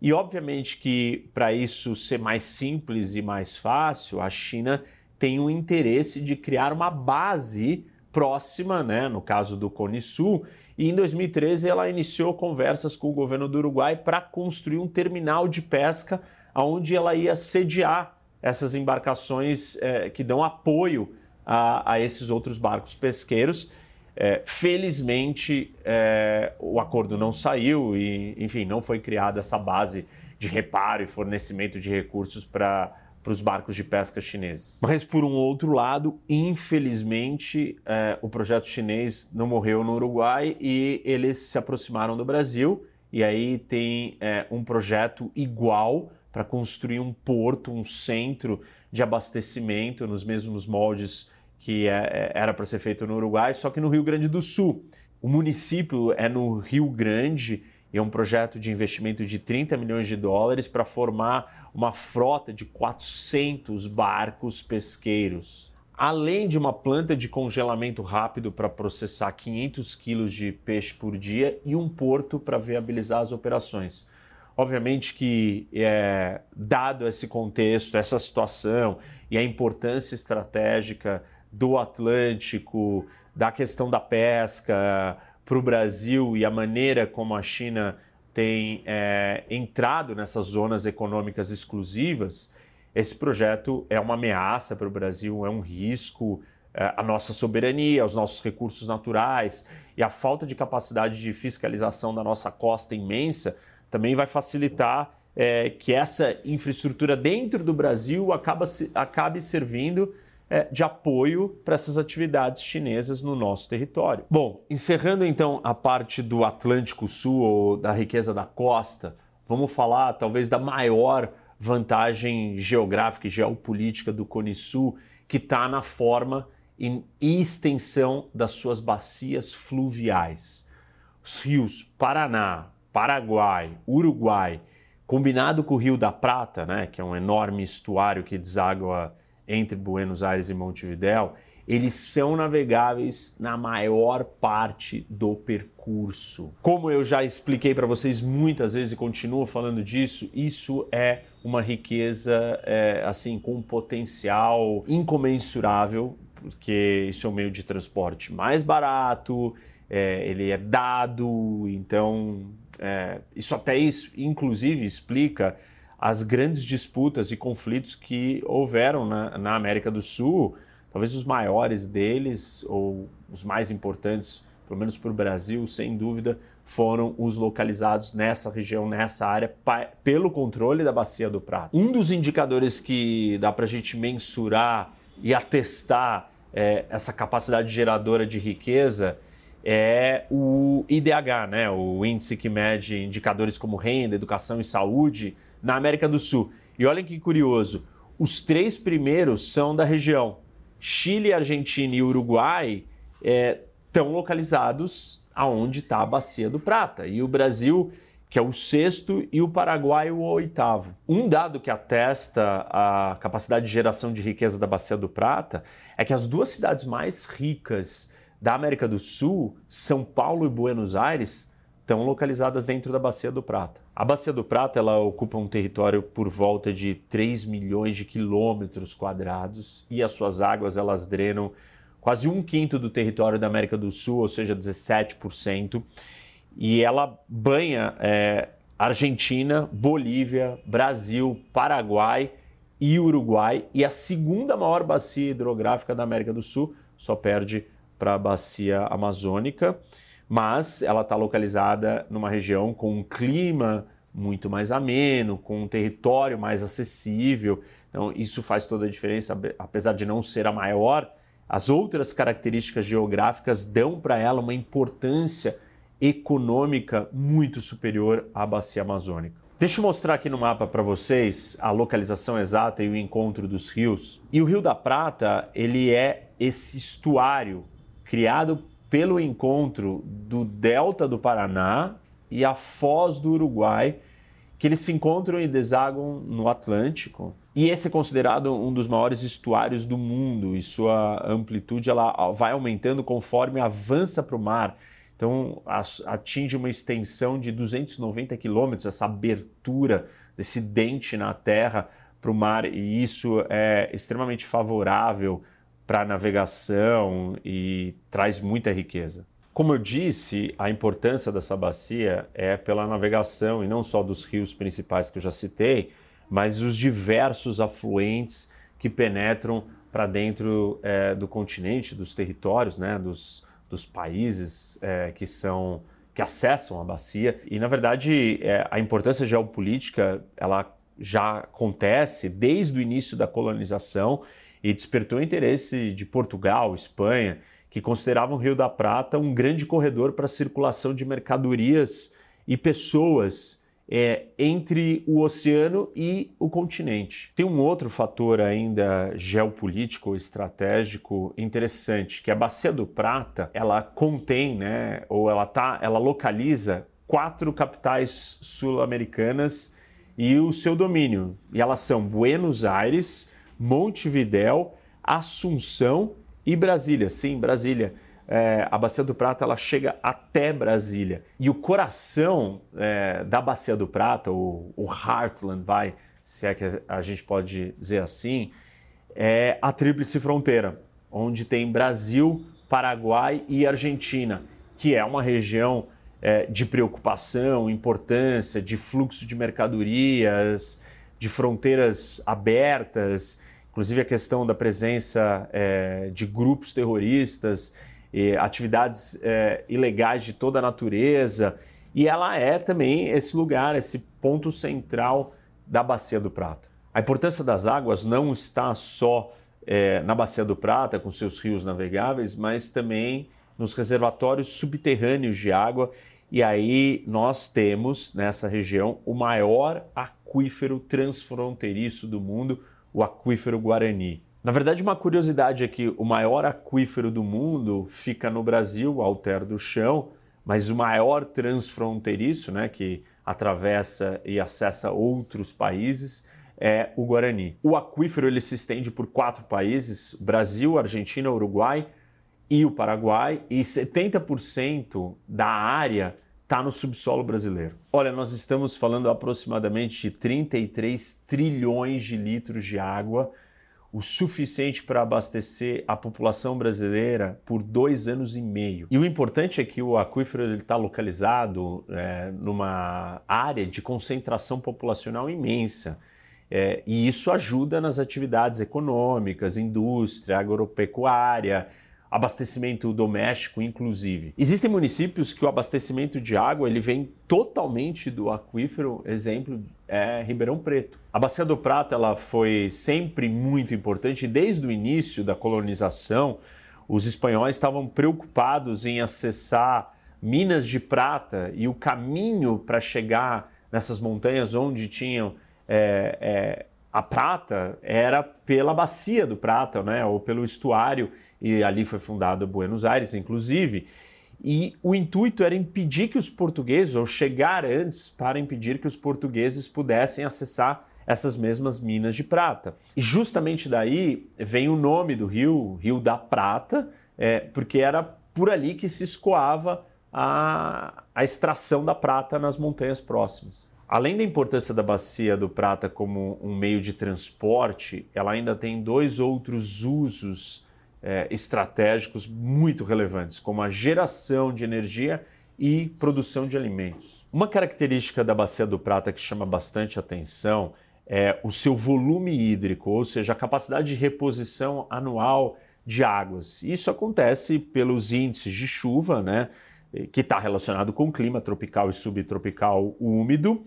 E obviamente que para isso ser mais simples e mais fácil, a China tem o interesse de criar uma base próxima, né, no caso do Cone Sul, e em 2013 ela iniciou conversas com o governo do Uruguai para construir um terminal de pesca onde ela ia sediar essas embarcações é, que dão apoio a, a esses outros barcos pesqueiros. É, felizmente, é, o acordo não saiu e, enfim, não foi criada essa base de reparo e fornecimento de recursos para para os barcos de pesca chineses. Mas, por um outro lado, infelizmente, é, o projeto chinês não morreu no Uruguai e eles se aproximaram do Brasil. E aí tem é, um projeto igual para construir um porto, um centro de abastecimento nos mesmos moldes que é, é era para ser feito no Uruguai, só que no Rio Grande do Sul. O município é no Rio Grande e é um projeto de investimento de 30 milhões de dólares para formar uma frota de 400 barcos pesqueiros. Além de uma planta de congelamento rápido para processar 500 quilos de peixe por dia e um porto para viabilizar as operações. Obviamente que, é, dado esse contexto, essa situação e a importância estratégica do Atlântico, da questão da pesca, para o Brasil e a maneira como a China tem é, entrado nessas zonas econômicas exclusivas, esse projeto é uma ameaça para o Brasil, é um risco é, à nossa soberania, aos nossos recursos naturais e a falta de capacidade de fiscalização da nossa costa imensa também vai facilitar é, que essa infraestrutura dentro do Brasil acaba, acabe servindo é, de apoio para essas atividades chinesas no nosso território. Bom, encerrando então a parte do Atlântico Sul ou da riqueza da costa, vamos falar talvez da maior vantagem geográfica e geopolítica do Cone Sul, que está na forma e extensão das suas bacias fluviais. Os rios Paraná, Paraguai, Uruguai, combinado com o Rio da Prata, né, que é um enorme estuário que deságua entre Buenos Aires e Montevidéu, eles são navegáveis na maior parte do percurso. Como eu já expliquei para vocês muitas vezes e continuo falando disso, isso é uma riqueza é, assim com um potencial incomensurável, porque isso é um meio de transporte mais barato, é, ele é dado, então é, isso até inclusive explica as grandes disputas e conflitos que houveram na, na América do Sul, talvez os maiores deles, ou os mais importantes, pelo menos para o Brasil, sem dúvida, foram os localizados nessa região, nessa área, pelo controle da Bacia do Prata. Um dos indicadores que dá para a gente mensurar e atestar é, essa capacidade geradora de riqueza é o IDH, né? o índice que mede indicadores como renda, educação e saúde, na América do Sul. E olhem que curioso, os três primeiros são da região. Chile, Argentina e Uruguai estão é, localizados aonde está a Bacia do Prata. E o Brasil, que é o sexto, e o Paraguai o oitavo. Um dado que atesta a capacidade de geração de riqueza da Bacia do Prata é que as duas cidades mais ricas da América do Sul, São Paulo e Buenos Aires, estão localizadas dentro da Bacia do Prata. A Bacia do Prata ela ocupa um território por volta de 3 milhões de quilômetros quadrados e as suas águas elas drenam quase um quinto do território da América do Sul, ou seja, 17%, e ela banha é, Argentina, Bolívia, Brasil, Paraguai e Uruguai, e a segunda maior bacia hidrográfica da América do Sul, só perde para a bacia amazônica mas ela está localizada numa região com um clima muito mais ameno, com um território mais acessível. Então, isso faz toda a diferença, apesar de não ser a maior. As outras características geográficas dão para ela uma importância econômica muito superior à bacia amazônica. Deixa eu mostrar aqui no mapa para vocês a localização exata e o encontro dos rios. E o Rio da Prata, ele é esse estuário criado pelo encontro do delta do Paraná e a foz do Uruguai, que eles se encontram e desagam no Atlântico. E esse é considerado um dos maiores estuários do mundo e sua amplitude ela vai aumentando conforme avança para o mar. Então atinge uma extensão de 290 quilômetros, essa abertura desse dente na terra para o mar, e isso é extremamente favorável para navegação e traz muita riqueza. Como eu disse, a importância dessa bacia é pela navegação e não só dos rios principais que eu já citei, mas os diversos afluentes que penetram para dentro é, do continente, dos territórios, né, dos, dos países é, que são que acessam a bacia. E na verdade, é, a importância geopolítica ela já acontece desde o início da colonização e despertou interesse de Portugal, Espanha, que consideravam o Rio da Prata um grande corredor para circulação de mercadorias e pessoas é, entre o oceano e o continente. Tem um outro fator ainda geopolítico estratégico interessante, que a Bacia do Prata, ela contém, né, ou ela tá, ela localiza quatro capitais sul-americanas e o seu domínio. E elas são Buenos Aires, Montevidéu, Assunção e Brasília. Sim, Brasília. É, a Bacia do Prata ela chega até Brasília. E o coração é, da Bacia do Prata, o, o Heartland, vai, se é que a gente pode dizer assim, é a Tríplice Fronteira, onde tem Brasil, Paraguai e Argentina, que é uma região é, de preocupação, importância, de fluxo de mercadorias, de fronteiras abertas, inclusive a questão da presença é, de grupos terroristas, atividades é, ilegais de toda a natureza, e ela é também esse lugar, esse ponto central da Bacia do Prata. A importância das águas não está só é, na Bacia do Prata, com seus rios navegáveis, mas também nos reservatórios subterrâneos de água. E aí nós temos nessa região o maior aquífero transfronteiriço do mundo, o aquífero Guarani. Na verdade, uma curiosidade é que o maior aquífero do mundo fica no Brasil, Alter do Chão, mas o maior transfronteiriço, né, que atravessa e acessa outros países, é o Guarani. O aquífero ele se estende por quatro países: Brasil, Argentina, Uruguai e o Paraguai, e 70% da área está no subsolo brasileiro. Olha, nós estamos falando aproximadamente de 33 trilhões de litros de água, o suficiente para abastecer a população brasileira por dois anos e meio. E o importante é que o aquífero está localizado é, numa área de concentração populacional imensa. É, e isso ajuda nas atividades econômicas, indústria, agropecuária, abastecimento doméstico, inclusive. Existem municípios que o abastecimento de água ele vem totalmente do aquífero, exemplo é Ribeirão Preto. A Bacia do Prata ela foi sempre muito importante desde o início da colonização. Os espanhóis estavam preocupados em acessar minas de prata e o caminho para chegar nessas montanhas onde tinham é, é, a prata era pela bacia do Prata, né, ou pelo estuário, e ali foi fundado Buenos Aires, inclusive. e o intuito era impedir que os portugueses, ou chegar antes para impedir que os portugueses pudessem acessar essas mesmas minas de prata. E justamente daí vem o nome do rio, Rio da Prata, é, porque era por ali que se escoava a, a extração da prata nas montanhas próximas. Além da importância da bacia do Prata como um meio de transporte, ela ainda tem dois outros usos é, estratégicos muito relevantes, como a geração de energia e produção de alimentos. Uma característica da bacia do Prata que chama bastante atenção é o seu volume hídrico, ou seja, a capacidade de reposição anual de águas. Isso acontece pelos índices de chuva, né, que está relacionado com o clima tropical e subtropical úmido,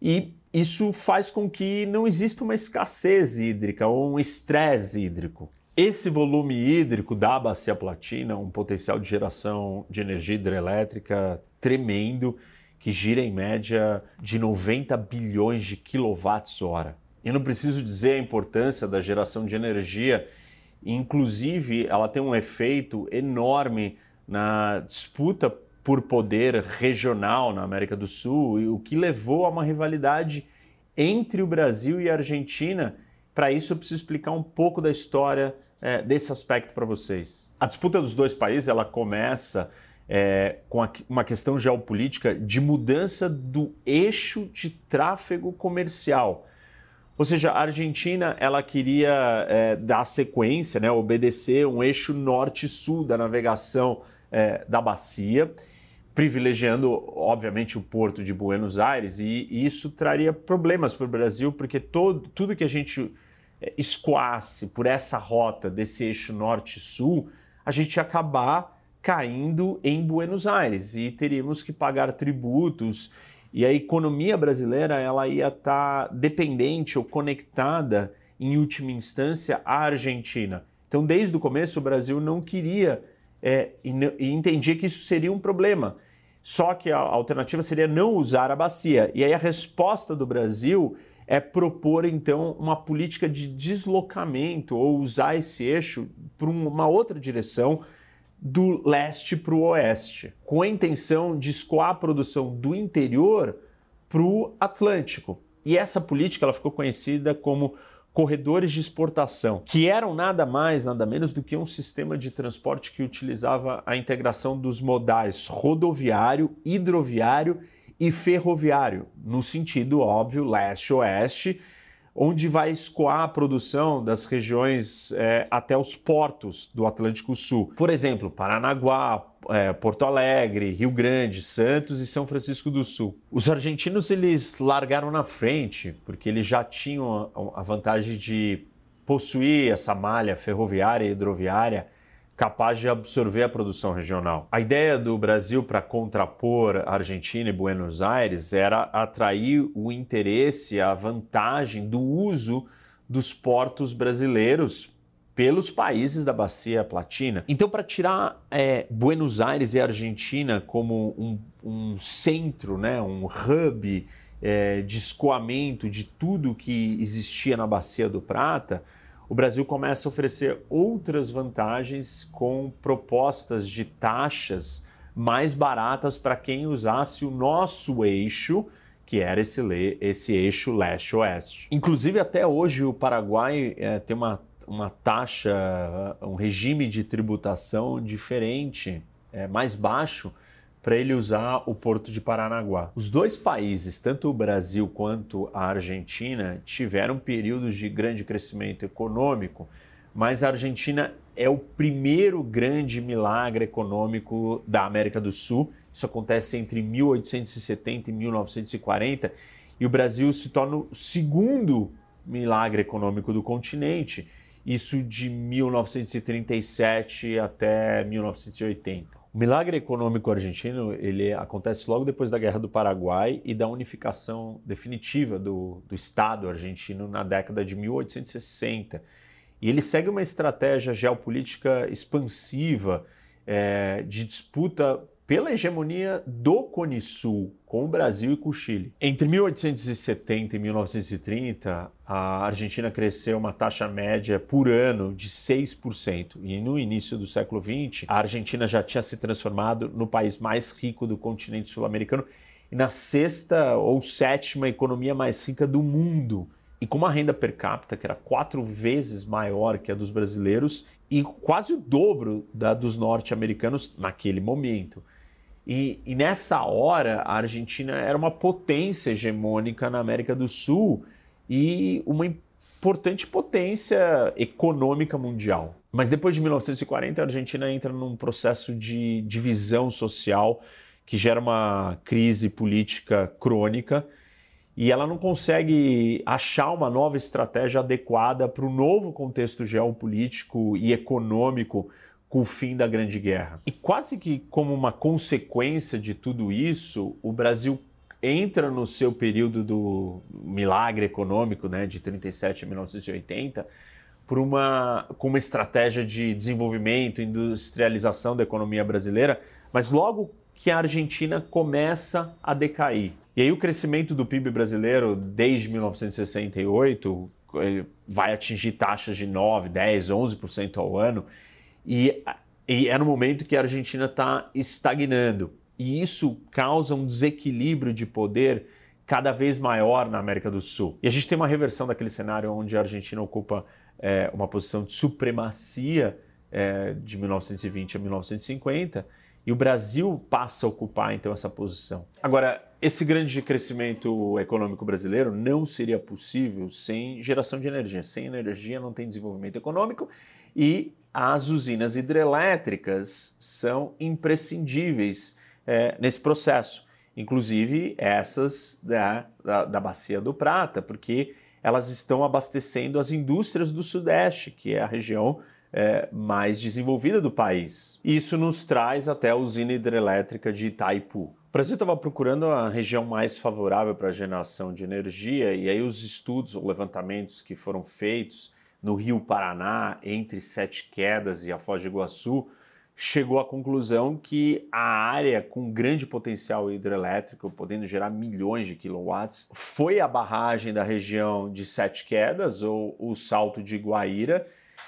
e isso faz com que não exista uma escassez hídrica ou um estresse hídrico. Esse volume hídrico da bacia platina, um potencial de geração de energia hidrelétrica tremendo, que gira em média de 90 bilhões de quilowatts-hora. Eu não preciso dizer a importância da geração de energia, inclusive ela tem um efeito enorme na disputa por poder regional na América do Sul, o que levou a uma rivalidade entre o Brasil e a Argentina. Para isso, eu preciso explicar um pouco da história é, desse aspecto para vocês. A disputa dos dois países ela começa é, com a, uma questão geopolítica de mudança do eixo de tráfego comercial. Ou seja, a Argentina ela queria é, dar sequência, né, obedecer um eixo norte-sul da navegação é, da bacia, privilegiando, obviamente, o porto de Buenos Aires, e, e isso traria problemas para o Brasil, porque todo, tudo que a gente escoasse por essa rota desse eixo norte-sul, a gente ia acabar caindo em Buenos Aires e teríamos que pagar tributos e a economia brasileira ela ia estar tá dependente ou conectada em última instância à Argentina. Então, desde o começo, o Brasil não queria é, e, e entendia que isso seria um problema. Só que a alternativa seria não usar a bacia. E aí a resposta do Brasil é propor então uma política de deslocamento ou usar esse eixo para uma outra direção do leste para o oeste, com a intenção de escoar a produção do interior para o Atlântico. E essa política ela ficou conhecida como corredores de exportação, que eram nada mais, nada menos do que um sistema de transporte que utilizava a integração dos modais rodoviário, hidroviário e ferroviário, no sentido óbvio leste-oeste, onde vai escoar a produção das regiões é, até os portos do Atlântico Sul. Por exemplo, Paranaguá, é, Porto Alegre, Rio Grande, Santos e São Francisco do Sul. Os argentinos eles largaram na frente porque eles já tinham a vantagem de possuir essa malha ferroviária e hidroviária capaz de absorver a produção regional. A ideia do Brasil para contrapor Argentina e Buenos Aires era atrair o interesse, a vantagem do uso dos portos brasileiros pelos países da Bacia Platina. Então, para tirar é, Buenos Aires e Argentina como um, um centro, né, um hub é, de escoamento de tudo que existia na Bacia do Prata, o Brasil começa a oferecer outras vantagens com propostas de taxas mais baratas para quem usasse o nosso eixo, que era esse, esse eixo leste-oeste. Inclusive, até hoje, o Paraguai é, tem uma, uma taxa, um regime de tributação diferente, é, mais baixo para ele usar o porto de Paranaguá. Os dois países, tanto o Brasil quanto a Argentina, tiveram períodos de grande crescimento econômico, mas a Argentina é o primeiro grande milagre econômico da América do Sul. Isso acontece entre 1870 e 1940 e o Brasil se torna o segundo milagre econômico do continente, isso de 1937 até 1980. O milagre econômico argentino ele acontece logo depois da Guerra do Paraguai e da unificação definitiva do, do Estado argentino na década de 1860. E ele segue uma estratégia geopolítica expansiva é, de disputa pela hegemonia do Cone Sul com o Brasil e com o Chile. Entre 1870 e 1930, a Argentina cresceu uma taxa média por ano de 6%. E no início do século XX, a Argentina já tinha se transformado no país mais rico do continente sul-americano e na sexta ou sétima economia mais rica do mundo e com uma renda per capita que era quatro vezes maior que a dos brasileiros e quase o dobro da dos norte-americanos naquele momento. E, e, nessa hora, a Argentina era uma potência hegemônica na América do Sul e uma importante potência econômica mundial. Mas depois de 1940, a Argentina entra num processo de divisão social que gera uma crise política crônica e ela não consegue achar uma nova estratégia adequada para o novo contexto geopolítico e econômico com o fim da Grande Guerra. E quase que como uma consequência de tudo isso, o Brasil entra no seu período do milagre econômico, né, de 37 a 1980, por uma com uma estratégia de desenvolvimento, industrialização da economia brasileira, mas logo que a Argentina começa a decair. E aí o crescimento do PIB brasileiro desde 1968 vai atingir taxas de 9, 10, 11% ao ano. E, e é no momento que a Argentina está estagnando. E isso causa um desequilíbrio de poder cada vez maior na América do Sul. E a gente tem uma reversão daquele cenário onde a Argentina ocupa é, uma posição de supremacia é, de 1920 a 1950 e o Brasil passa a ocupar então essa posição. Agora, esse grande crescimento econômico brasileiro não seria possível sem geração de energia. Sem energia não tem desenvolvimento econômico e as usinas hidrelétricas são imprescindíveis é, nesse processo, inclusive essas da, da, da Bacia do Prata, porque elas estão abastecendo as indústrias do Sudeste, que é a região é, mais desenvolvida do país. Isso nos traz até a usina hidrelétrica de Itaipu. O Brasil estava procurando a região mais favorável para a geração de energia, e aí os estudos ou levantamentos que foram feitos no Rio Paraná, entre Sete Quedas e a Foz do Iguaçu, chegou à conclusão que a área com grande potencial hidrelétrico, podendo gerar milhões de quilowatts, foi a barragem da região de Sete Quedas ou o Salto de Guaíra,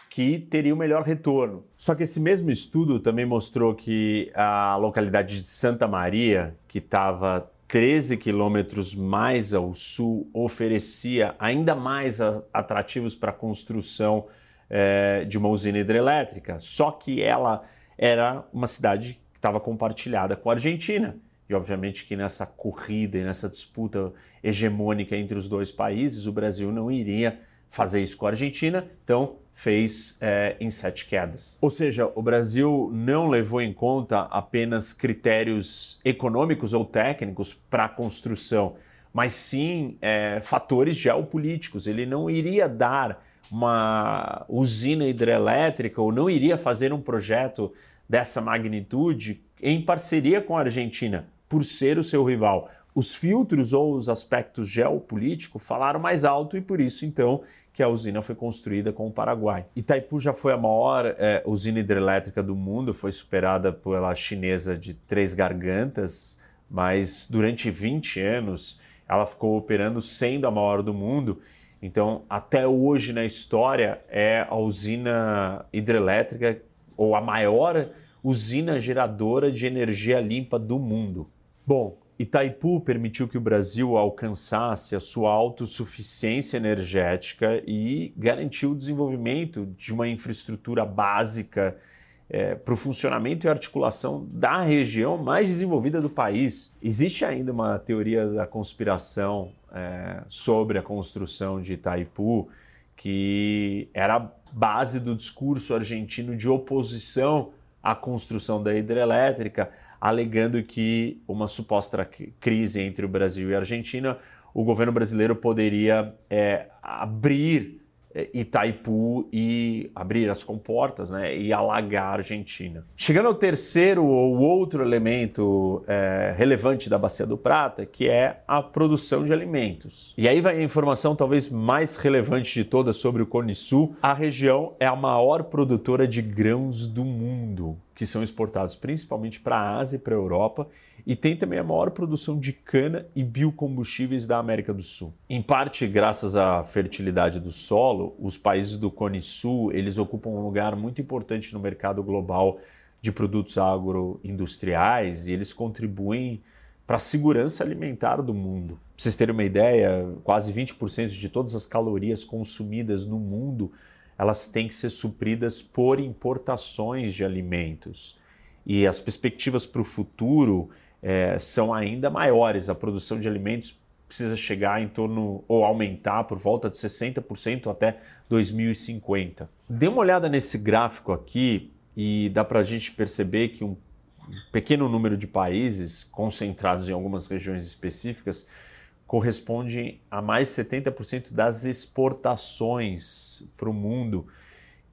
que teria o melhor retorno. Só que esse mesmo estudo também mostrou que a localidade de Santa Maria, que estava 13 quilômetros mais ao sul, oferecia ainda mais atrativos para a construção é, de uma usina hidrelétrica. Só que ela era uma cidade que estava compartilhada com a Argentina. E obviamente que nessa corrida e nessa disputa hegemônica entre os dois países, o Brasil não iria fazer isso com a Argentina, então fez é, em sete quedas. Ou seja, o Brasil não levou em conta apenas critérios econômicos ou técnicos para a construção, mas sim é, fatores geopolíticos. Ele não iria dar uma usina hidrelétrica ou não iria fazer um projeto dessa magnitude em parceria com a Argentina, por ser o seu rival os filtros ou os aspectos geopolíticos falaram mais alto e por isso então que a usina foi construída com o Paraguai. Itaipu já foi a maior é, usina hidrelétrica do mundo, foi superada pela chinesa de Três Gargantas, mas durante 20 anos ela ficou operando sendo a maior do mundo. Então, até hoje na história é a usina hidrelétrica ou a maior usina geradora de energia limpa do mundo. Bom, Itaipu permitiu que o Brasil alcançasse a sua autossuficiência energética e garantiu o desenvolvimento de uma infraestrutura básica é, para o funcionamento e articulação da região mais desenvolvida do país. Existe ainda uma teoria da conspiração é, sobre a construção de Itaipu, que era base do discurso argentino de oposição à construção da hidrelétrica alegando que uma suposta crise entre o Brasil e a Argentina, o governo brasileiro poderia é, abrir é, Itaipu e abrir as comportas né, e alagar a Argentina. Chegando ao terceiro ou outro elemento é, relevante da Bacia do Prata, que é a produção de alimentos. E aí vai a informação talvez mais relevante de todas sobre o Cone Sul. A região é a maior produtora de grãos do mundo. Que são exportados principalmente para a Ásia e para a Europa, e tem também a maior produção de cana e biocombustíveis da América do Sul. Em parte, graças à fertilidade do solo, os países do Cone Sul eles ocupam um lugar muito importante no mercado global de produtos agroindustriais e eles contribuem para a segurança alimentar do mundo. Para vocês terem uma ideia, quase 20% de todas as calorias consumidas no mundo elas têm que ser supridas por importações de alimentos. E as perspectivas para o futuro é, são ainda maiores. A produção de alimentos precisa chegar em torno ou aumentar por volta de 60% até 2050. Dê uma olhada nesse gráfico aqui e dá para a gente perceber que um pequeno número de países concentrados em algumas regiões específicas corresponde a mais 70% das exportações para o mundo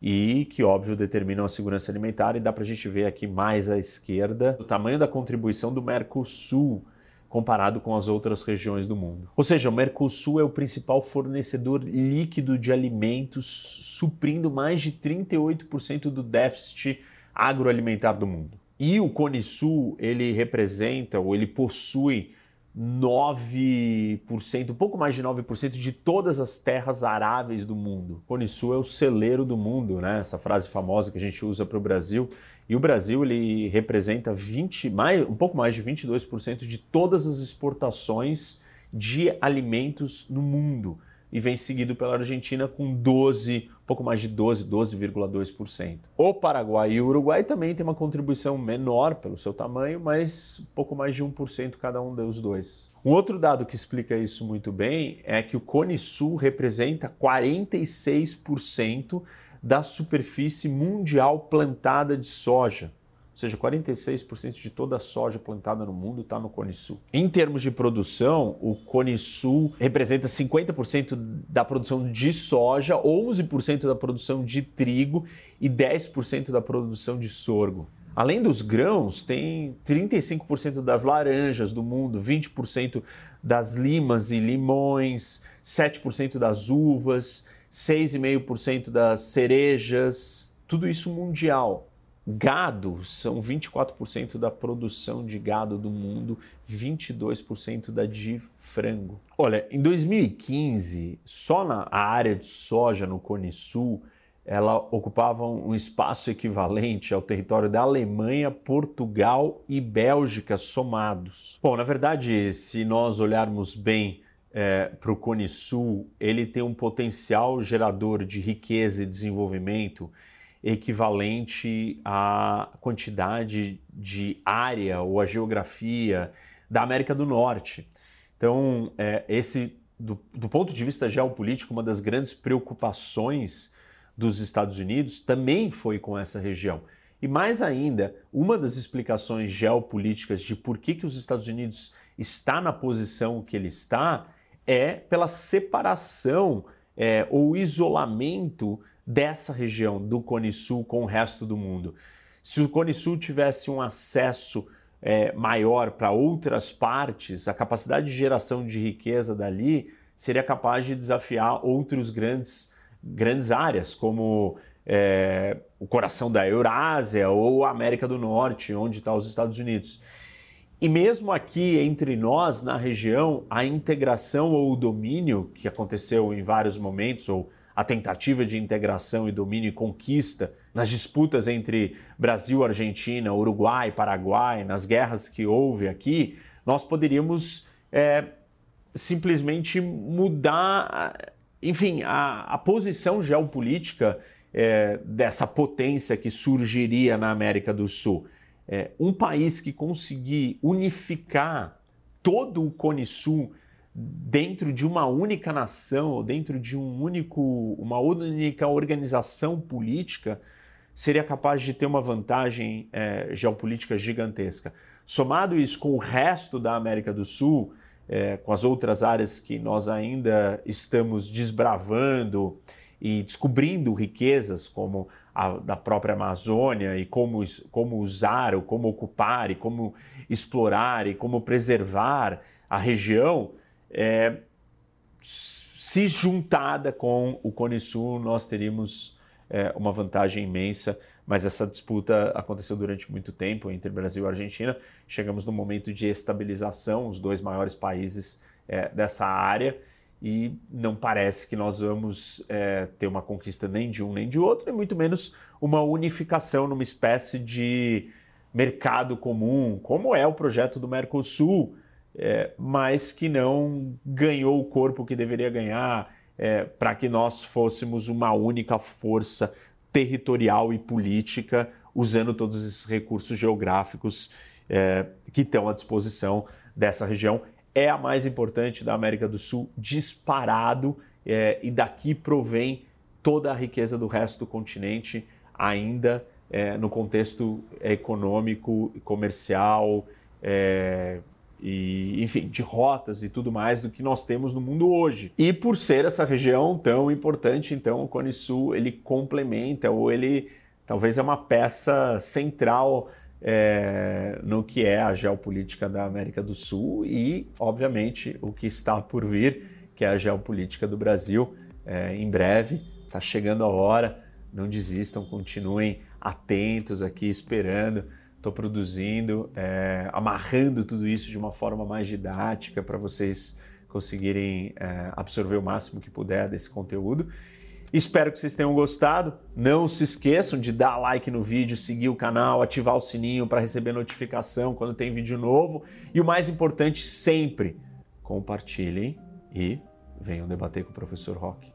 e que, óbvio, determinam a segurança alimentar. E dá para a gente ver aqui mais à esquerda o tamanho da contribuição do Mercosul comparado com as outras regiões do mundo. Ou seja, o Mercosul é o principal fornecedor líquido de alimentos, suprindo mais de 38% do déficit agroalimentar do mundo. E o Cone Sul, ele representa ou ele possui 9%, um pouco mais de 9% de todas as terras aráveis do mundo. Cone Sul é o celeiro do mundo, né? Essa frase famosa que a gente usa para o Brasil. E o Brasil ele representa 20, mais, um pouco mais de 22% de todas as exportações de alimentos no mundo e vem seguido pela Argentina com 12, um pouco mais de 12, 12,2%. O Paraguai e o Uruguai também têm uma contribuição menor pelo seu tamanho, mas pouco mais de 1% cada um dos dois. Um outro dado que explica isso muito bem é que o Cone Sul representa 46% da superfície mundial plantada de soja ou seja, 46% de toda a soja plantada no mundo está no Cone Sul. Em termos de produção, o Cone Sul representa 50% da produção de soja, 11% da produção de trigo e 10% da produção de sorgo. Além dos grãos, tem 35% das laranjas do mundo, 20% das limas e limões, 7% das uvas, 6,5% das cerejas, tudo isso mundial. Gado são 24% da produção de gado do mundo, 22% da de frango. Olha, em 2015, só na área de soja no Cone Sul, ela ocupava um espaço equivalente ao território da Alemanha, Portugal e Bélgica somados. Bom, na verdade, se nós olharmos bem é, para o Cone Sul, ele tem um potencial gerador de riqueza e desenvolvimento equivalente à quantidade de área ou a geografia da América do Norte. Então, é, esse, do, do ponto de vista geopolítico, uma das grandes preocupações dos Estados Unidos também foi com essa região. E mais ainda, uma das explicações geopolíticas de por que, que os Estados Unidos está na posição que ele está é pela separação é, ou isolamento dessa região do Cone Sul com o resto do mundo. Se o Cone Sul tivesse um acesso é, maior para outras partes, a capacidade de geração de riqueza dali seria capaz de desafiar outros grandes, grandes áreas, como é, o coração da Eurásia ou a América do Norte, onde está os Estados Unidos. E mesmo aqui entre nós, na região, a integração ou o domínio, que aconteceu em vários momentos, ou a tentativa de integração e domínio e conquista nas disputas entre Brasil, Argentina, Uruguai, Paraguai, nas guerras que houve aqui, nós poderíamos é, simplesmente mudar, enfim, a, a posição geopolítica é, dessa potência que surgiria na América do Sul. É, um país que conseguir unificar todo o Cone Sul dentro de uma única nação, ou dentro de um único, uma única organização política, seria capaz de ter uma vantagem é, geopolítica gigantesca. Somado isso com o resto da América do Sul, é, com as outras áreas que nós ainda estamos desbravando e descobrindo riquezas, como a da própria Amazônia, e como, como usar, ou como ocupar, e como explorar, e como preservar a região, é, se juntada com o Cone Sul, nós teríamos é, uma vantagem imensa mas essa disputa aconteceu durante muito tempo entre Brasil e Argentina. Chegamos no momento de estabilização, os dois maiores países é, dessa área, e não parece que nós vamos é, ter uma conquista nem de um nem de outro, e muito menos uma unificação numa espécie de mercado comum, como é o projeto do Mercosul, é, mas que não ganhou o corpo que deveria ganhar é, para que nós fôssemos uma única força territorial e política, usando todos esses recursos geográficos é, que estão à disposição dessa região. É a mais importante da América do Sul, disparado, é, e daqui provém toda a riqueza do resto do continente, ainda é, no contexto econômico, comercial, é, e, enfim, de rotas e tudo mais do que nós temos no mundo hoje. E por ser essa região tão importante, então o Cone Sul ele complementa ou ele talvez é uma peça central é, no que é a geopolítica da América do Sul e, obviamente, o que está por vir, que é a geopolítica do Brasil. É, em breve, está chegando a hora, não desistam, continuem atentos aqui, esperando. Estou produzindo, é, amarrando tudo isso de uma forma mais didática para vocês conseguirem é, absorver o máximo que puder desse conteúdo. Espero que vocês tenham gostado. Não se esqueçam de dar like no vídeo, seguir o canal, ativar o sininho para receber notificação quando tem vídeo novo. E o mais importante, sempre compartilhem e venham debater com o professor Rock.